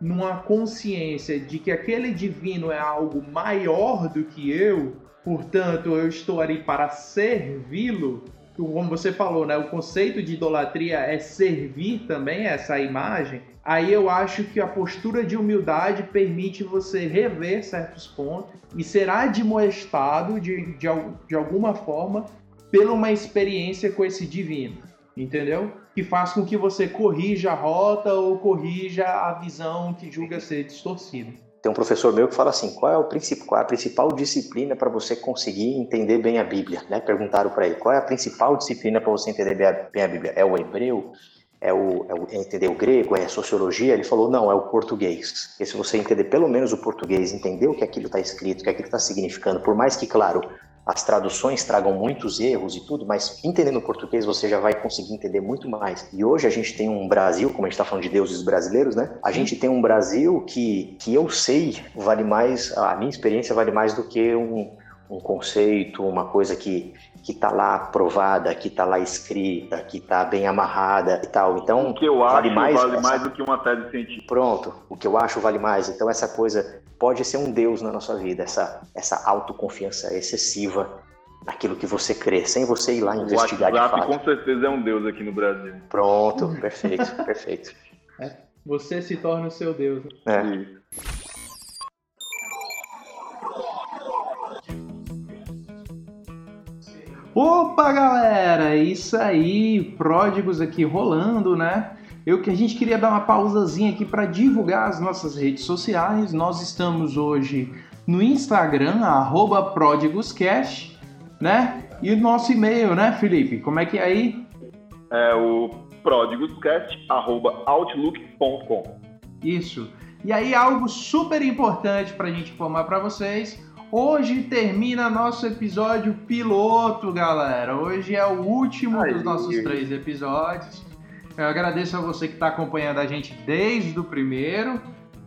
numa consciência de que aquele divino é algo maior do que eu, portanto, eu estou ali para servi-lo, como você falou, né, o conceito de idolatria é servir também essa imagem, aí eu acho que a postura de humildade permite você rever certos pontos e ser admoestado de, de, de alguma forma pela uma experiência com esse divino, entendeu? Que faz com que você corrija a rota ou corrija a visão que julga ser distorcida. Tem um professor meu que fala assim: qual é, o qual é a principal disciplina para você conseguir entender bem a Bíblia? Né? Perguntaram para ele: qual é a principal disciplina para você entender bem a Bíblia? É o hebreu? É o, é o, é entender o grego? É a sociologia? Ele falou: não, é o português. Porque se você entender pelo menos o português, entender o que aquilo está escrito, o que aquilo está significando, por mais que, claro, as traduções tragam muitos erros e tudo, mas entendendo o português você já vai conseguir entender muito mais. E hoje a gente tem um Brasil, como a gente está falando de deuses brasileiros, né? A gente tem um Brasil que, que eu sei vale mais, a minha experiência vale mais do que um, um conceito, uma coisa que que está lá provada, que está lá escrita, que está bem amarrada e tal. Então, o que eu vale acho mais, vale essa... mais do que uma tese científica. Pronto, o que eu acho vale mais. Então, essa coisa pode ser um Deus na nossa vida, essa, essa autoconfiança excessiva naquilo que você crê, sem você ir lá investigar o WhatsApp, de fato. com certeza é um Deus aqui no Brasil. Pronto, perfeito, perfeito. É, você se torna o seu Deus. É. Opa, galera! Isso aí, pródigos aqui rolando, né? Eu que a gente queria dar uma pausazinha aqui para divulgar as nossas redes sociais. Nós estamos hoje no Instagram, pródigoscast, né? E o nosso e-mail, né, Felipe? Como é que é aí? É o pródigoscast.outlook.com. Isso. E aí, algo super importante para a gente informar para vocês Hoje termina nosso episódio piloto, galera. Hoje é o último Ai, dos nossos três episódios. Eu agradeço a você que está acompanhando a gente desde o primeiro.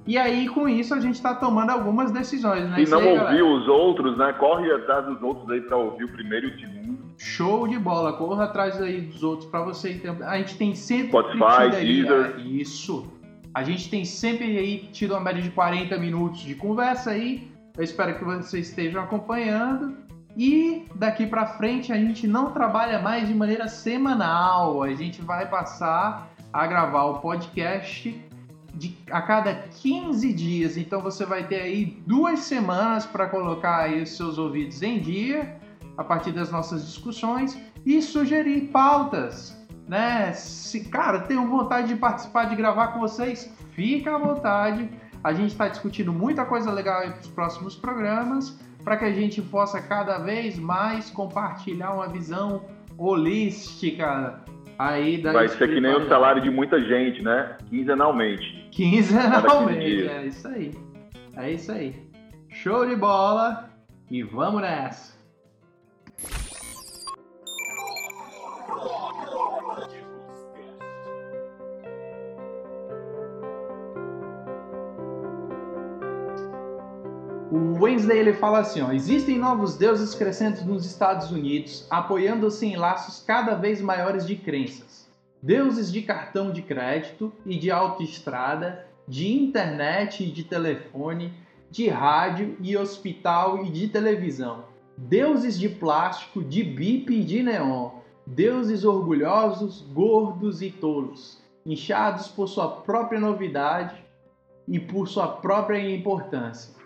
E aí, com isso, a gente está tomando algumas decisões, né? Se não aí, ouviu os outros, né? Corre atrás dos outros aí para ouvir o primeiro e o segundo. Show de bola, corra atrás aí dos outros para você. A gente tem sempre Spotify, Deezer. É, isso. A gente tem sempre aí tido uma média de 40 minutos de conversa aí. Eu espero que vocês estejam acompanhando. E daqui para frente a gente não trabalha mais de maneira semanal. A gente vai passar a gravar o podcast de, a cada 15 dias. Então você vai ter aí duas semanas para colocar aí os seus ouvidos em dia a partir das nossas discussões e sugerir pautas. Né? Se, cara, tenho vontade de participar, de gravar com vocês, fica à vontade a gente está discutindo muita coisa legal para os próximos programas, para que a gente possa cada vez mais compartilhar uma visão holística aí da Vai ser que nem o salário de muita gente, né? Quinzenalmente. Quinzenalmente, é isso aí. É isso aí. Show de bola e vamos nessa! Wednesday ele fala assim: ó, existem novos deuses crescentes nos Estados Unidos, apoiando-se em laços cada vez maiores de crenças. Deuses de cartão de crédito e de autoestrada, de internet e de telefone, de rádio e hospital e de televisão. Deuses de plástico, de bip e de neon. Deuses orgulhosos, gordos e tolos, inchados por sua própria novidade e por sua própria importância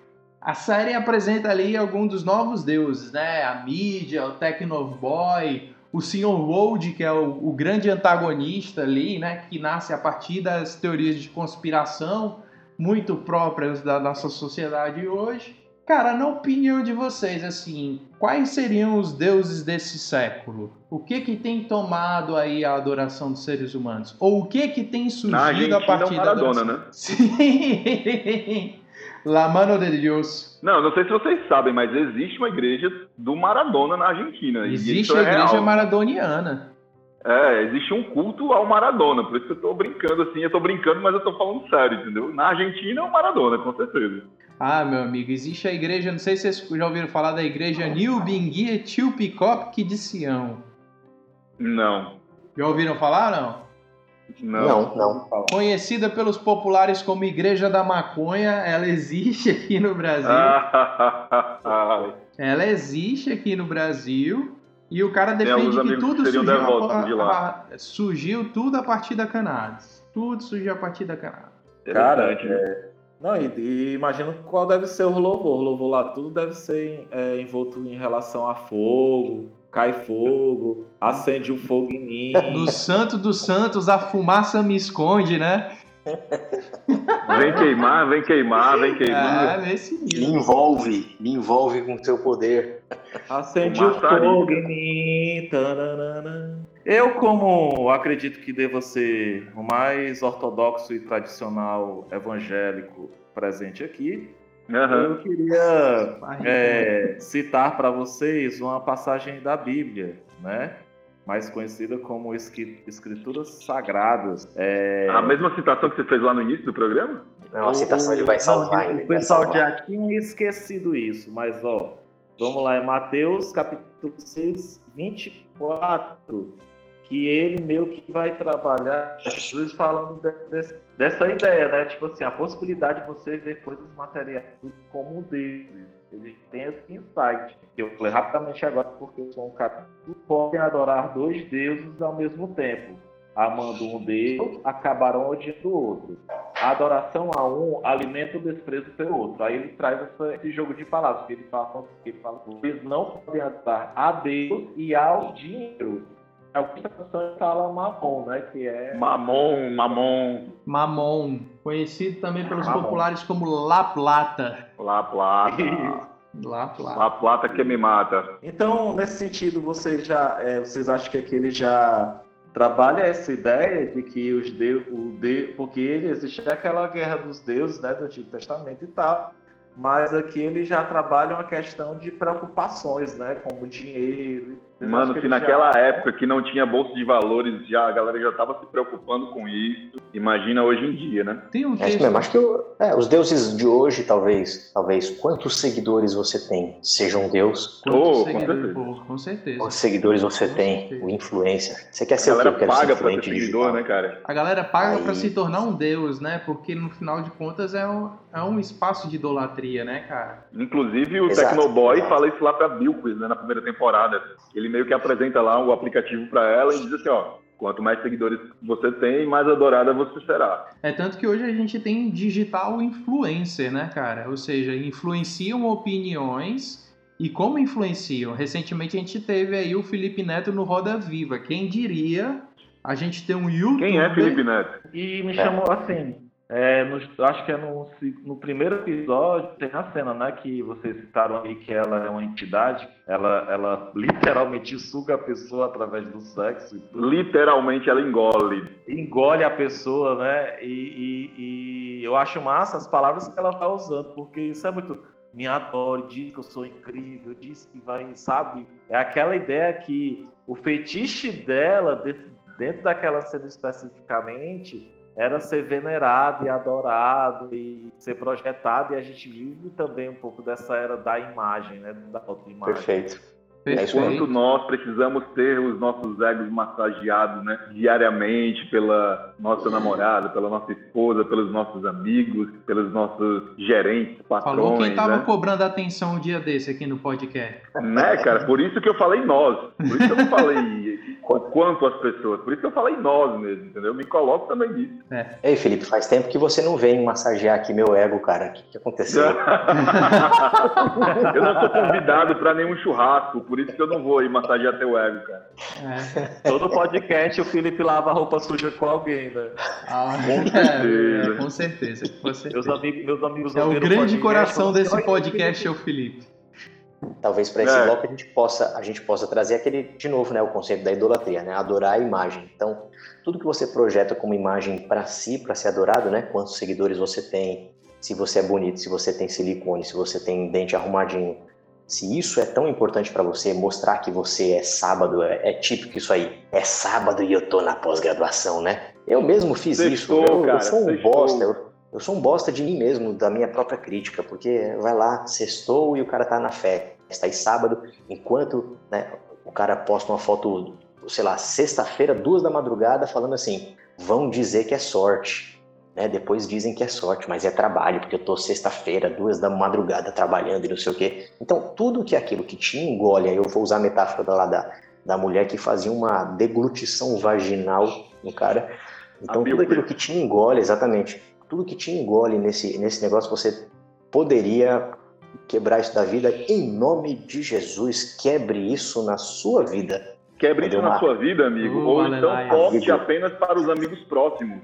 a série apresenta ali alguns dos novos deuses, né? A mídia, o Technoboy, o Sr. Wold, que é o, o, grande antagonista ali, né? Que nasce a partir das teorias de conspiração muito próprias da nossa sociedade hoje. Cara, na opinião de vocês, assim, quais seriam os deuses desse século? O que que tem tomado aí a adoração dos seres humanos? Ou o que que tem surgido a partir da adoração? né? Sim. La mano de Deus. Não, não sei se vocês sabem, mas existe uma igreja do Maradona na Argentina. Existe a é igreja real. maradoniana. É, existe um culto ao Maradona, por isso que eu tô brincando assim, eu tô brincando, mas eu tô falando sério, entendeu? Na Argentina é o Maradona, com certeza. Ah, meu amigo, existe a igreja, não sei se vocês já ouviram falar da igreja Nilbinguia Tilpicop de Sião. Não. Já ouviram falar, não? Não, não. não. Conhecida pelos populares como Igreja da Maconha, ela existe aqui no Brasil. ela existe aqui no Brasil. E o cara defende que tudo surgiu, a, a, surgiu tudo a partir da cannabis. Tudo surgiu a partir da cannabis. Cara, é... não, e, e imagino qual deve ser o louvor. O louvor lá tudo deve ser é, envolto em relação a fogo, cai fogo, acende o fogo em mim. No santo dos santos, a fumaça me esconde, né? Vem queimar, vem queimar, vem queimar. É, nesse Me envolve, me envolve com seu poder. Acende O o fogo em mim. tananana. Eu, como acredito que deva ser o mais ortodoxo e tradicional evangélico presente aqui, Aham. eu queria é, citar para vocês uma passagem da Bíblia, né? Mais conhecida como Escrituras Sagradas. É, A mesma citação que você fez lá no início do programa? Não, a citação ele vai salvar. O pessoal já tinha esquecido isso, mas ó, vamos lá, é Mateus capítulo 6, 24, que ele meio que vai trabalhar, Jesus falando dessa ideia, né? Tipo assim, a possibilidade de você ver coisas materiais como Deus. Ele tem esse insight. Eu falei rapidamente agora porque eu sou um cara que podem adorar dois deuses ao mesmo tempo. Amando um Deus, acabarão odiando o outro. A adoração a um alimenta o desprezo pelo outro. Aí ele traz essa- esse jogo de palavras, que ele fala, que ele fala, eles não podem adorar a Deus e ao dinheiro. Algumas traduções falam mamon, né? Que é Mamon, mamon, Mamon, conhecido também pelos Mamon. populares como La Plata. La Plata. La Plata. La Plata que me mata. Então, nesse sentido, vocês já, é, vocês acham que aqui ele já trabalha essa ideia de que os deuses, o de, porque ele existe aquela guerra dos deuses, né, do Antigo Testamento e tal, mas aqui ele já trabalha uma questão de preocupações, né, como dinheiro. Vocês Mano, que se ele já- naquela época que não tinha bolsa de valores, já a galera já tava se preocupando com isso. Imagina hoje em dia, né? Tem um É isso texto. mesmo. Acho que o- é, os deuses de hoje, talvez, talvez, quantos seguidores você tem? Seja um deus. Quantos Oh, com seguidores- certeza. pô, com certeza. Quantos seguidores você Com tem? certeza. O influencer. Você quer A ser o? Eu galera quero ser paga influente seguidor, digital. né, cara? A galera paga Aí- pra se tornar um deus, né? Porque no final de contas é um, é um espaço de idolatria, né, cara? Inclusive o Exato, Tecnoboy exato. fala isso lá pra Bilquis, né, na primeira temporada. Ele meio que apresenta lá o aplicativo pra ela e diz assim, ó, quanto mais seguidores você tem, mais adorada você será. É tanto que hoje a gente tem digital influencer, né, cara? Ou seja, influenciam opiniões e como influenciam. Recentemente a gente teve aí o Felipe Neto no Roda Viva. Quem diria a gente ter um youtuber... Quem é Felipe Neto? E me chamou assim. É, no- acho que é no, no primeiro episódio tem a cena, né? Que vocês citaram aí que ela é uma entidade. Ela, ela literalmente suga a pessoa através do sexo. Literalmente ela engole. engole a pessoa, né? E, e- e eu acho massa as palavras que ela tá usando, porque isso é muito. Me adore, diz que eu sou incrível, diz que vai, sabe? É aquela ideia que o fetiche dela, de- dentro daquela cena especificamente, era ser venerado e adorado e ser projetado, e a gente vive também um pouco dessa era da imagem, né? Da autoimagem. Perfeito. Perfeito. Quanto nós precisamos ter os nossos egos massageados, né? Diariamente pela nossa namorada, pela nossa esposa, pelos nossos amigos, pelos nossos gerentes, Falou patrões, quem tava né? cobrando atenção um dia desse aqui no podcast. Né, cara? Por isso que eu falei nós. Por isso que eu não falei o quanto as pessoas. Por isso que eu falei nós mesmo, entendeu? Me coloco também nisso. Ei, Felipe, faz tempo que você não vem massagear aqui meu ego, cara. O que, que aconteceu? eu não sou convidado pra nenhum churrasco, por isso que eu não vou ir massagear teu ego, cara. É. Todo podcast o Felipe lava roupa suja com alguém, né? Ah, Com é, certeza. é, com certeza. Com certeza. Meus amigos, meus amigos É o grande podcast, coração falam assim, desse "Olha, podcast é o Felipe. Talvez para esse É. bloco a gente possa a gente possa trazer aquele de novo, né, o conceito da idolatria, né, adorar a imagem. Então, tudo que você projeta como imagem para si, para ser adorado, né, quantos seguidores você tem, se você é bonito, se você tem silicone, se você tem dente arrumadinho, se isso é tão importante para você mostrar que você é sábado, é, é típico isso aí. É sábado e eu tô na pós-graduação, né? Eu mesmo fiz Sextou, isso. Eu, eu cara, sou um sextou. bosta. Eu, eu sou um bosta de mim mesmo, da minha própria crítica, porque vai lá, sextou e o cara tá na fé. Está aí sábado, enquanto né, o cara posta uma foto, sei lá, sexta-feira, duas da madrugada, falando assim: vão dizer que é sorte. Né? Depois dizem que é sorte, mas é trabalho, porque eu tô sexta-feira, duas da madrugada trabalhando e não sei o quê. Então, tudo que é aquilo que te engole, aí eu vou usar a metáfora da, da, da mulher que fazia uma deglutição vaginal no cara. Então, tudo aquilo que te engole, exatamente, tudo que te engole nesse, nesse negócio, você poderia quebrar isso da vida. Em nome de Jesus, quebre isso na sua vida. Quebre isso na sua vida, amigo, Uh, ou então aleluia. corte Amigo. apenas para os amigos próximos.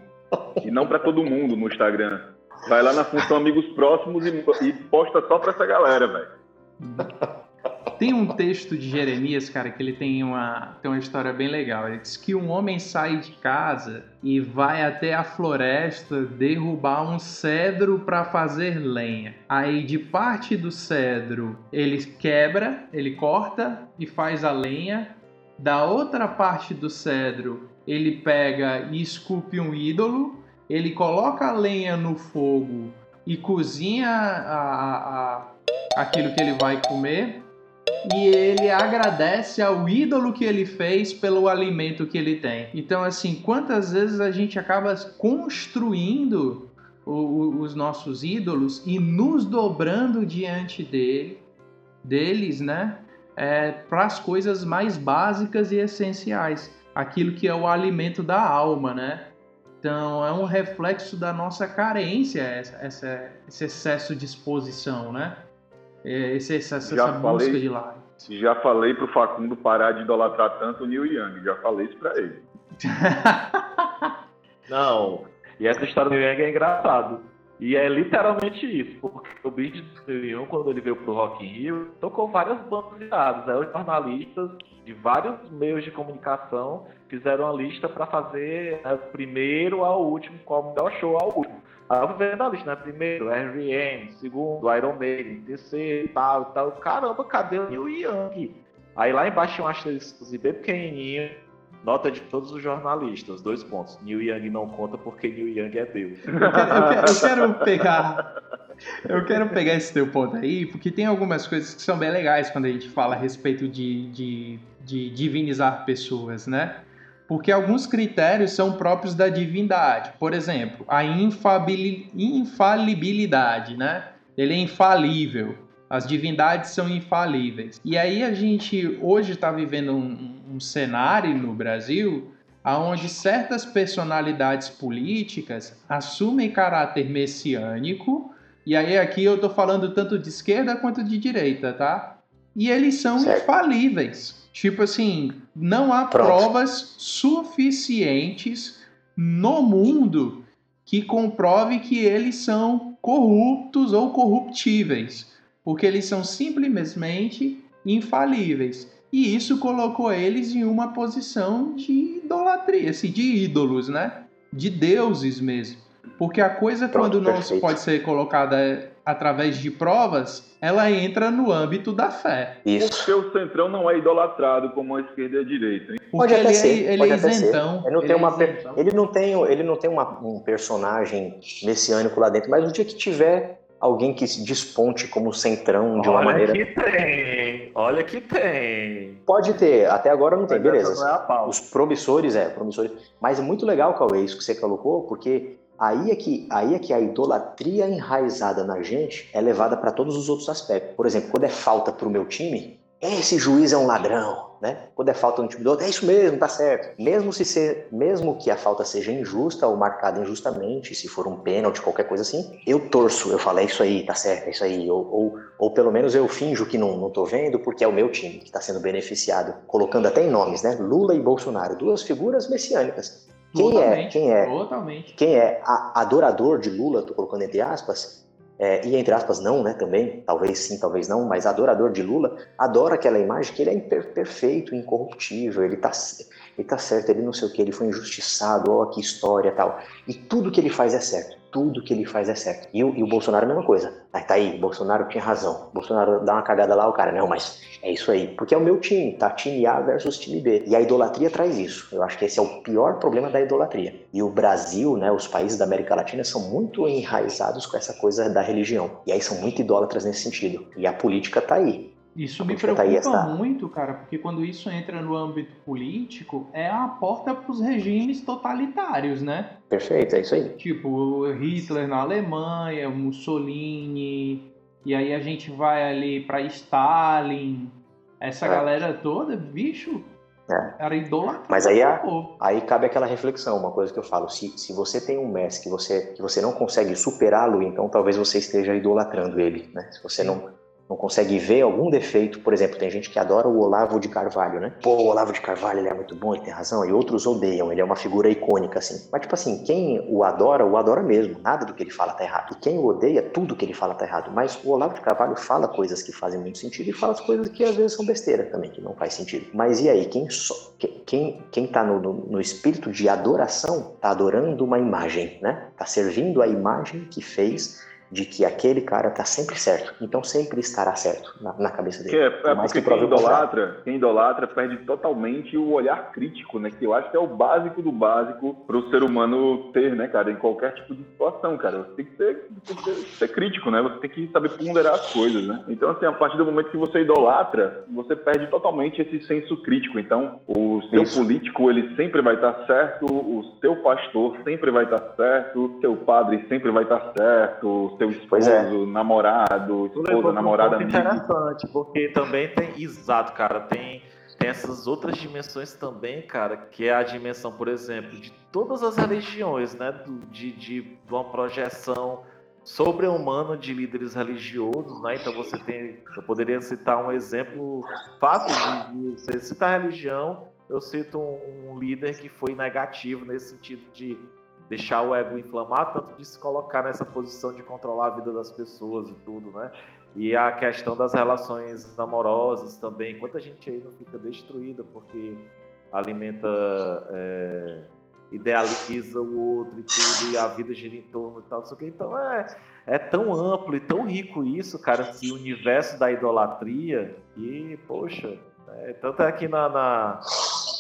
E não para todo mundo no Instagram. Vai lá na função Amigos Próximos e, e posta só para essa galera, velho. Tem um texto de Jeremias, cara, que ele tem uma, tem uma história bem legal. Ele diz que um homem sai de casa e vai até a floresta derrubar um cedro para fazer lenha. Aí, de parte do cedro, ele quebra, ele corta e faz a lenha. Da outra parte do cedro, ele pega e esculpe um ídolo. Ele coloca a lenha no fogo e cozinha a, a, a aquilo que ele vai comer e ele agradece ao ídolo que ele fez pelo alimento que ele tem. Então, assim, quantas vezes a gente acaba construindo o, o, os nossos ídolos e nos dobrando diante dele, deles, né? É, para as coisas mais básicas e essenciais, aquilo que é o alimento da alma, né? Então é um reflexo da nossa carência essa, essa, esse excesso de exposição, né? É, esse, essa, essa falei, busca de lá. Já falei pro Facundo parar de idolatrar tanto o Neil Young, já falei isso para ele. Não, e essa história do Neil Young é engraçado. E é literalmente isso, porque o Beat Neil Young, quando ele veio pro Rock in Rio, tocou várias bandas de dados. Aí os jornalistas de vários meios de comunicação fizeram a lista para fazer né, primeiro ao último, qual o melhor show ao último. Aí eu vendo a lista, né? Primeiro, R.E.M., segundo, Iron Maiden, terceiro, tal, tal. Caramba, cadê o Neil Young? Aí lá embaixo tinha um asterisco bem pequenininho, nota de todos os jornalistas, dois pontos. Neil Young não conta porque Neil Young é Deus. Eu quero, eu quero, eu quero pegar... Eu quero pegar esse teu ponto aí, porque tem algumas coisas que são bem legais quando a gente fala a respeito de, de, de divinizar pessoas, né? porque alguns critérios são próprios da divindade. Por exemplo, a infalibilidade, né? Ele é infalível. As divindades são infalíveis. E aí a gente hoje está vivendo um, um, cenário no Brasil onde certas personalidades políticas assumem caráter messiânico. E aí aqui eu estou falando tanto de esquerda quanto de direita, tá? E eles são certo. infalíveis. Tipo assim, não há Pronto. provas suficientes no mundo que comprove que eles são corruptos ou corruptíveis, porque eles são simplesmente infalíveis. E isso colocou eles em uma posição de idolatria, assim, de ídolos, né? De deuses mesmo. Porque a coisa, Pronto, quando perfeito. não pode ser colocada através de provas, ela entra no âmbito da fé. Isso. Porque o centrão não é idolatrado como a esquerda e a direita. Hein? Pode até ele é ser, é, ele pode é isentão. Ele não tem, uma, é ele não tem, ele não tem uma, um personagem messiânico lá dentro, mas no dia que tiver alguém que se desponte como centrão de uma Olha maneira. Que tem! Olha que tem! Pode ter, até agora não tem, beleza. Não é Os promissores, é, promissores. Mas é muito legal, Cauê, isso que você colocou, porque Aí é, que, aí é que a idolatria enraizada na gente é levada para todos os outros aspectos. Por exemplo, quando é falta para o meu time, esse juiz é um ladrão, né? Quando é falta no time do outro, é isso mesmo, tá certo. Mesmo se ser, mesmo que a falta seja injusta ou marcada injustamente, se for um pênalti, qualquer coisa assim, eu torço, eu falo, é isso aí, tá certo, é isso aí. Ou, ou, ou pelo menos eu finjo que não, não tô vendo, porque é o meu time que está sendo beneficiado. Colocando até em nomes, né? Lula e Bolsonaro, duas figuras messiânicas. Quem é, quem é, Totalmente. quem é adorador de Lula, tô colocando entre aspas, é, e entre aspas não, né, também, talvez sim, talvez não, mas adorador de Lula, adora aquela imagem que ele é perfeito, incorruptível, ele tá, ele tá certo, ele não sei o que, ele foi injustiçado, ó, que história tal. E tudo que ele faz é certo, tudo que ele faz é certo. E o, e o Bolsonaro é a mesma coisa. Aí tá aí, Bolsonaro tinha razão. Bolsonaro dá uma cagada lá, o cara, não, mas é isso aí. Porque é o meu time, tá? Time A versus time B. E a idolatria traz isso. Eu acho que esse é o pior problema da idolatria. E o Brasil, né, os países da América Latina são muito enraizados com essa coisa da religião. E aí são muito idólatras nesse sentido. E a política tá aí. Isso me tá preocupa muito, cara, porque quando isso entra no âmbito político, é a porta para os regimes totalitários, né? Perfeito, é isso aí. Tipo, Hitler na Alemanha, Mussolini, e aí a gente vai ali para Stalin, essa é. galera toda, bicho, é. era idolatrado. Mas aí, a, aí cabe aquela reflexão, uma coisa que eu falo, se, se você tem um Messi que você, que você não consegue superá-lo, então talvez você esteja idolatrando ele, né? Se você não não consegue ver algum defeito. Por exemplo, tem gente que adora o Olavo de Carvalho, né? Pô, o Olavo de Carvalho ele é muito bom, ele tem razão, e outros odeiam, ele é uma figura icônica, assim. Mas, tipo assim, quem o adora, o adora mesmo, nada do que ele fala tá errado. E quem o odeia, tudo que ele fala tá errado. Mas o Olavo de Carvalho fala coisas que fazem muito sentido e fala as coisas que às vezes são besteira também, que não faz sentido. Mas e aí, quem, só, quem, quem tá no, no, no espírito de adoração, tá adorando uma imagem, né? Tá servindo a imagem que fez de que aquele cara tá sempre certo. Então sempre estará certo na, na cabeça dele. É, é porque que quem idolatra, quem idolatra perde totalmente o olhar crítico, né? Que eu acho que é o básico do básico para o ser humano ter, né, cara, em qualquer tipo de situação, cara. Você tem que ser, tem que ser, ser crítico, né? Você tem que saber ponderar as coisas, né? Então, assim, a partir do momento que você idolatra, você perde totalmente esse senso crítico. Então, o seu Isso. político, ele sempre vai estar certo, o seu pastor sempre vai estar certo, o seu padre sempre vai estar certo, seu esposo, é. namorado, esposa, namorada, um amigo. interessante, porque também tem, exato, cara, tem tem essas outras dimensões também, cara, que é a dimensão, por exemplo, de todas as religiões, né, de, de, de uma projeção sobre-humano de líderes religiosos, né? Então você tem, eu poderia citar um exemplo fácil de, de você citar religião, eu cito um, um líder que foi negativo nesse sentido de deixar o ego inflamar, tanto de se colocar nessa posição de controlar a vida das pessoas e tudo, né? E a questão das relações amorosas também, quanta gente aí não fica destruída porque alimenta, é, idealiza o outro e tudo, e a vida gira em torno e tal, não. Então é, é tão amplo e tão rico isso, cara, esse universo da idolatria, e, poxa, é, tanto é aqui na, na,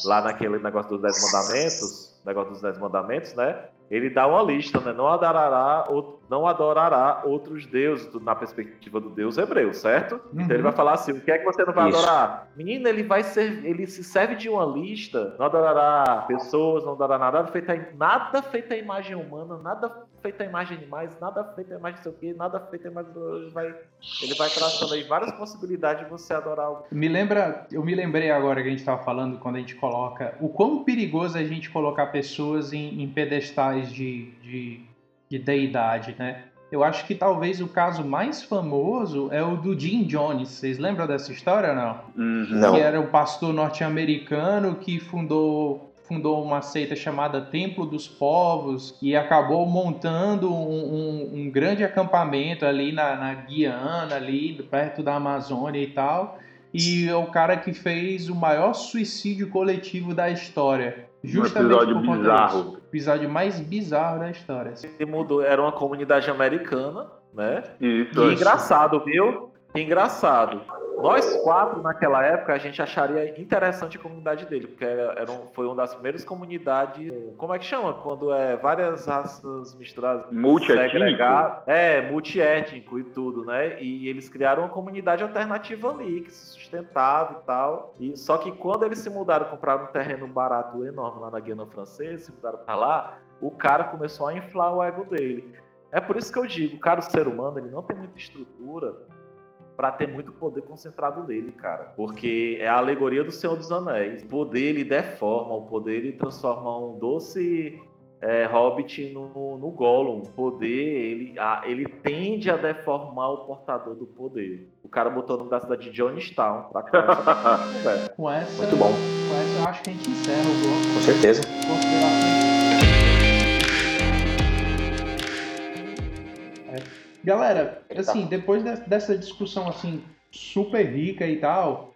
lá naquele negócio dos Dez Mandamentos, negócio dos Dez Mandamentos, né? Ele dá uma lista, né? Não adorará, não adorará outros deuses na perspectiva do Deus hebreu, certo? Uhum. Então ele vai falar assim: o que é que você não vai Isso. adorar? Menino, ele vai ser, ele se serve de uma lista, não adorará pessoas, não adorará nada feito nada feito a imagem humana, nada feito a imagem de animais, nada feito a imagem de seu quê, nada feito a imagem vai, ele vai traçando aí várias possibilidades de você adorar algo. Me lembra, eu me lembrei agora que a gente estava falando quando a gente coloca o quão perigoso é a gente colocar pessoas em, em pedestais de, de, de deidade, né? Eu acho que talvez o caso mais famoso é o do Jim Jones. Vocês lembram dessa história ou não? Uhum. não? Que era um pastor norte-americano que fundou, fundou uma seita chamada Templo dos Povos e acabou montando um, um, um grande acampamento ali na, na Guiana, ali perto da Amazônia e tal. E é o cara que fez o maior suicídio coletivo da história. Justamente um episódio bizarro. O episódio mais bizarro da história. Ele mudou, era uma comunidade americana, né? Isso. E engraçado, viu? Engraçado. Nós quatro, naquela época, a gente acharia interessante a comunidade dele, porque era um, foi uma das primeiras comunidades. Como é que chama? Quando é várias raças misturadas. Multiétnico. É, multiétnico e tudo, né? E eles criaram uma comunidade alternativa ali, que se sustentava e tal. E, só que quando eles se mudaram, compraram um terreno barato enorme lá na Guiana Francesa, se mudaram pra lá, o cara começou a inflar o ego dele. É por isso que eu digo, cara, o ser humano, ele não tem muita estrutura para ter muito poder concentrado nele, cara. Porque é a alegoria do Senhor dos Anéis. O poder ele deforma, o poder ele transforma um doce é, Hobbit no, no Gollum. O poder ele, a, ele tende a deformar o portador do poder. O cara botou o nome da cidade de Johnstown pra conversa. com essa, Muito bom. Com essa eu acho que a gente encerra o bloco. Com certeza. Galera, assim, depois dessa discussão assim super rica e tal,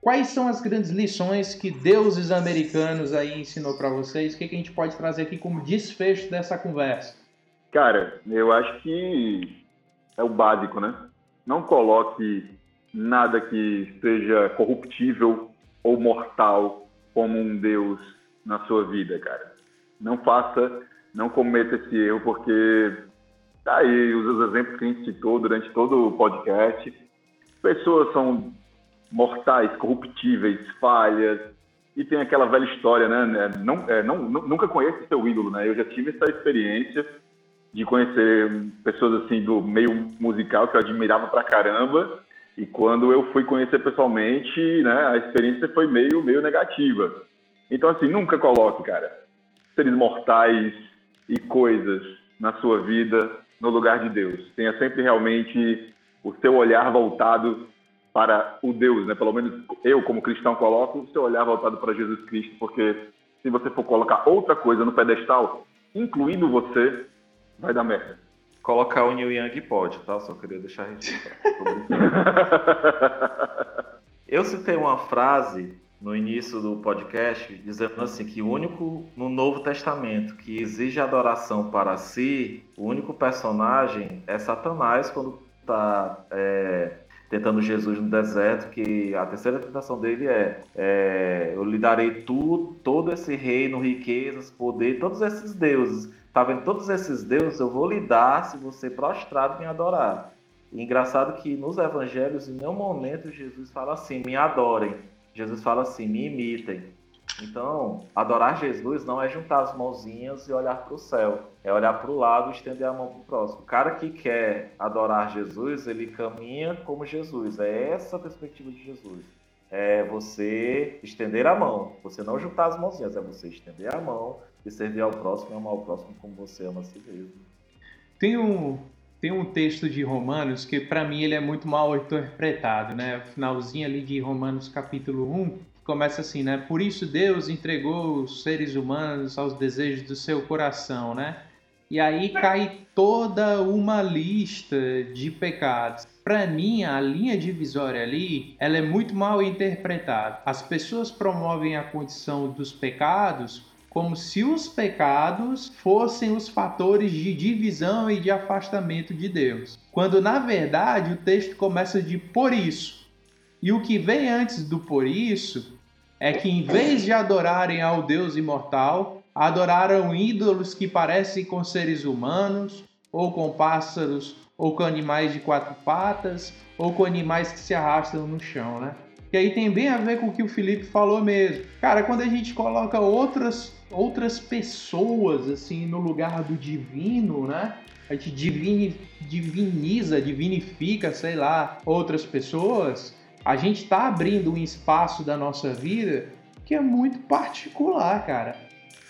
quais são as grandes lições que deuses americanos aí ensinou para vocês? O que, que a gente pode trazer aqui como desfecho dessa conversa? Cara, eu acho que é o básico, né? Não coloque nada que seja corruptível ou mortal como um deus na sua vida, cara. Não faça, não cometa esse erro, porque Tá aí os exemplos que a gente citou durante todo o podcast. Pessoas são mortais, corruptíveis, falhas, e tem aquela velha história, né? Não, é, não, nunca conhece seu ídolo, né? Eu já tive essa experiência de conhecer pessoas assim do meio musical que eu admirava pra caramba, e quando eu fui conhecer pessoalmente, né, a experiência foi meio, meio negativa. Então, assim, nunca coloque, cara, seres mortais e coisas na sua vida no lugar de Deus. Tenha sempre realmente o seu olhar voltado para o Deus, né? Pelo menos eu, como cristão, coloco o seu olhar voltado para Jesus Cristo, porque se você for colocar outra coisa no pedestal, incluindo você, vai dar merda. Colocar o Neil Young pode, tá? Só queria deixar registrado. eu citei uma frase no início do podcast dizendo assim que o único no Novo Testamento que exige adoração para si, o único personagem é Satanás quando está é, tentando Jesus no deserto, que a terceira tentação dele é, é eu lhe darei tudo, todo esse reino, riquezas, poder, todos esses deuses. Tá vendo? Todos esses deuses eu vou lhe dar se você prostrado me adorar. E engraçado que nos evangelhos, em nenhum momento Jesus fala assim, me adorem. Jesus fala assim, me imitem. Então, adorar Jesus não é juntar as mãozinhas e olhar para o céu, é olhar para o lado e estender a mão para o próximo. O cara que quer adorar Jesus, ele caminha como Jesus. É essa a perspectiva de Jesus. É você estender a mão, você não juntar as mãozinhas, é você estender a mão e servir ao próximo e amar o próximo como você ama a si mesmo. Tem um, tem um texto de Romanos que para mim ele é muito mal interpretado, né? Finalzinho ali de Romanos capítulo 1, começa assim, né? Por isso Deus entregou os seres humanos aos desejos do seu coração, né? E aí cai toda uma lista de pecados. Para mim, a linha divisória ali, ela é muito mal interpretada. As pessoas promovem a condição dos pecados como se os pecados fossem os fatores de divisão e de afastamento de Deus. Quando na verdade o texto começa de por isso. E o que vem antes do por isso é que, em vez de adorarem ao Deus imortal, adoraram ídolos que parecem com seres humanos, ou com pássaros, ou com animais de quatro patas, ou com animais que se arrastam no chão, né? E aí tem bem a ver com o que o Felipe falou mesmo. Cara, quando a gente coloca outras, outras pessoas assim no lugar do divino, né? A gente divini, diviniza, divinifica, sei lá, outras pessoas a gente está abrindo um espaço da nossa vida que é muito particular, cara.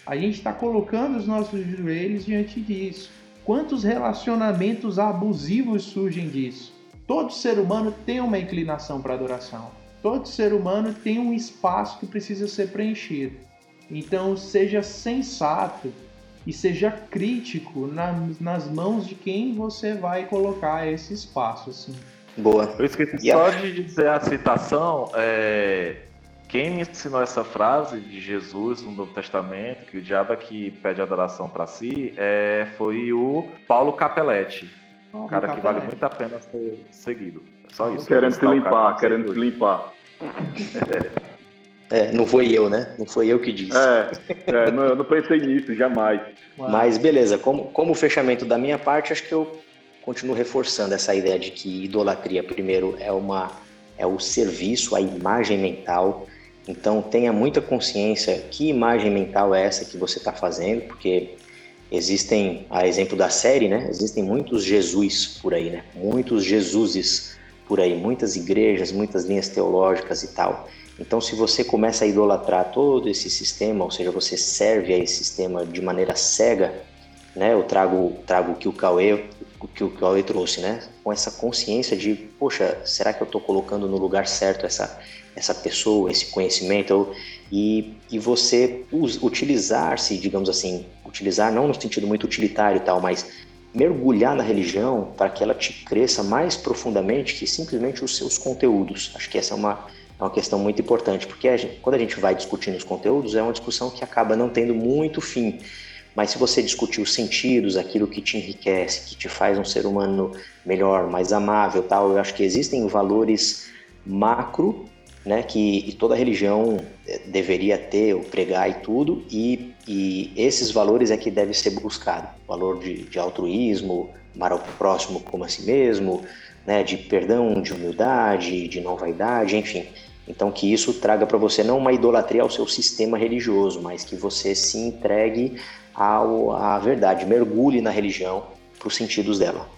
A gente está colocando os nossos joelhos diante disso. Quantos relacionamentos abusivos surgem disso? Todo ser humano tem uma inclinação para adoração. Todo ser humano tem um espaço que precisa ser preenchido. Então, seja sensato e seja crítico nas mãos de quem você vai colocar esse espaço. Assim. Boa. Eu esqueci só de dizer a citação. É... Quem me ensinou essa frase de Jesus no Novo Testamento, que o diabo é que pede adoração para si, é... foi o Paulo Capelletti. Um cara Capelletti. que vale muito a pena ser seguido. É só isso. Querendo se limpar, querendo se limpar. É, não foi eu, né? Não foi eu que disse. É, é não, eu não pensei nisso, jamais. Mas beleza, como, como fechamento da minha parte, acho que eu continuo reforçando essa ideia de que idolatria, primeiro, é, uma, é o serviço, a imagem mental. Então, tenha muita consciência que imagem mental é essa que você está fazendo, porque existem, a exemplo da série, né? Existem muitos Jesus por aí, né? Muitos Jesuses por aí, muitas igrejas, muitas linhas teológicas e tal. Então, se você começa a idolatrar todo esse sistema, ou seja, você serve a esse sistema de maneira cega, né? Eu trago, trago o que o Cauê o que o Cauê trouxe, né? Com essa consciência de, poxa, será que eu estou colocando no lugar certo essa, essa pessoa, esse conhecimento? E, e você utilizar-se, digamos assim, utilizar não no sentido muito utilitário e tal, mas mergulhar na religião para que ela te cresça mais profundamente que simplesmente os seus conteúdos. Acho que essa é uma, é uma questão muito importante, porque a gente, quando a gente vai discutindo os conteúdos, é uma discussão que acaba não tendo muito fim. Mas se você discutir os sentidos, aquilo que te enriquece, que te faz um ser humano melhor, mais amável, tal, eu acho que existem valores macro, né, que toda religião eh, deveria ter, ou pregar e tudo, e, e esses valores é que deve ser buscado. Valor de, de altruísmo, amar ao próximo como a si mesmo, né, de perdão, de humildade, de não vaidade, enfim. Então que isso traga para você não uma idolatria ao seu sistema religioso, mas que você se entregue ao, à verdade, mergulhe na religião para os sentidos dela.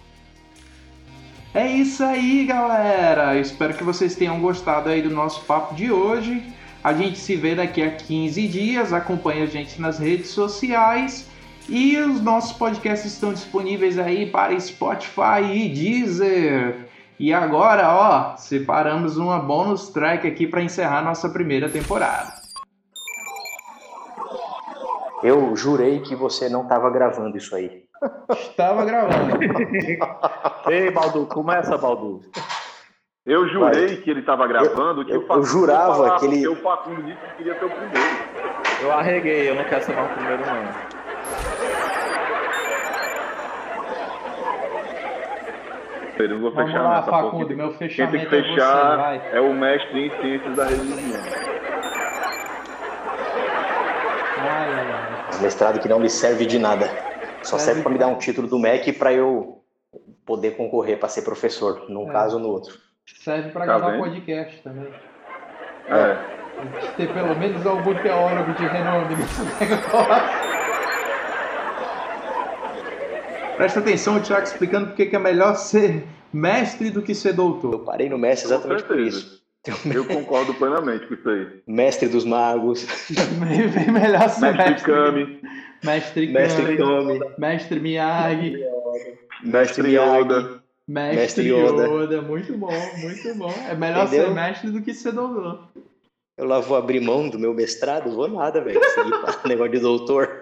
É isso aí, galera! espero que vocês tenham gostado aí do nosso papo de hoje. A gente se vê daqui a 15 dias. Acompanhe a gente nas redes sociais. E os nossos podcasts estão disponíveis aí para Spotify e Deezer. E agora, ó, separamos uma bônus track aqui para encerrar nossa primeira temporada. Eu jurei que você não estava gravando isso aí. Estava gravando. Ei, Baldu, começa, Baldu. Eu jurei Vai. que ele estava gravando, eu, que eu, eu jurava que ele. Facundo disse que queria ser o primeiro. Eu arreguei, eu não quero ser o primeiro, não. Eu vou Vamos fechar lá, nessa Facundo, meu fechamento Quem tem que fechar é, você, é o mestre em ciências da religião. Ai, ai, ai. Mestrado que não me serve de nada. Só serve, para me dar um título do MEC para eu poder concorrer para ser professor, num é. caso ou no outro. Serve para tá gravar podcast também. É. Ter pelo menos algum teólogo de renome nesse negócio. Presta atenção, o Thiago explicando porque que é melhor ser mestre do que ser doutor. Eu parei no mestre exatamente por isso. Eu concordo plenamente com isso aí. Mestre dos magos. Bem melhor ser mestre. Mestre Kami. Mestre Mestre Kami. Mestre Miyagi. Mestre Yoda. Mestre Yoda. Muito bom, muito bom. É melhor Entendeu? ser mestre do que ser doutor. Eu lá vou abrir mão do meu mestrado? Vou nada, velho. negócio de doutor.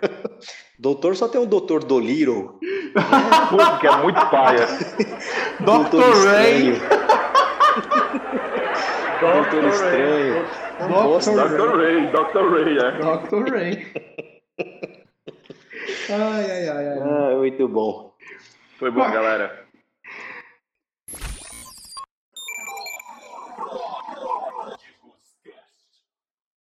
Doutor só tem o doutor Doliro. Puta, que é muito paia. Doutor Ray. Doutor Estranho. Doutor Ray, Doutor Ray, é. Doutor Ray. Ai, ai, ai, ai. Ah, muito bom. Foi bom, galera.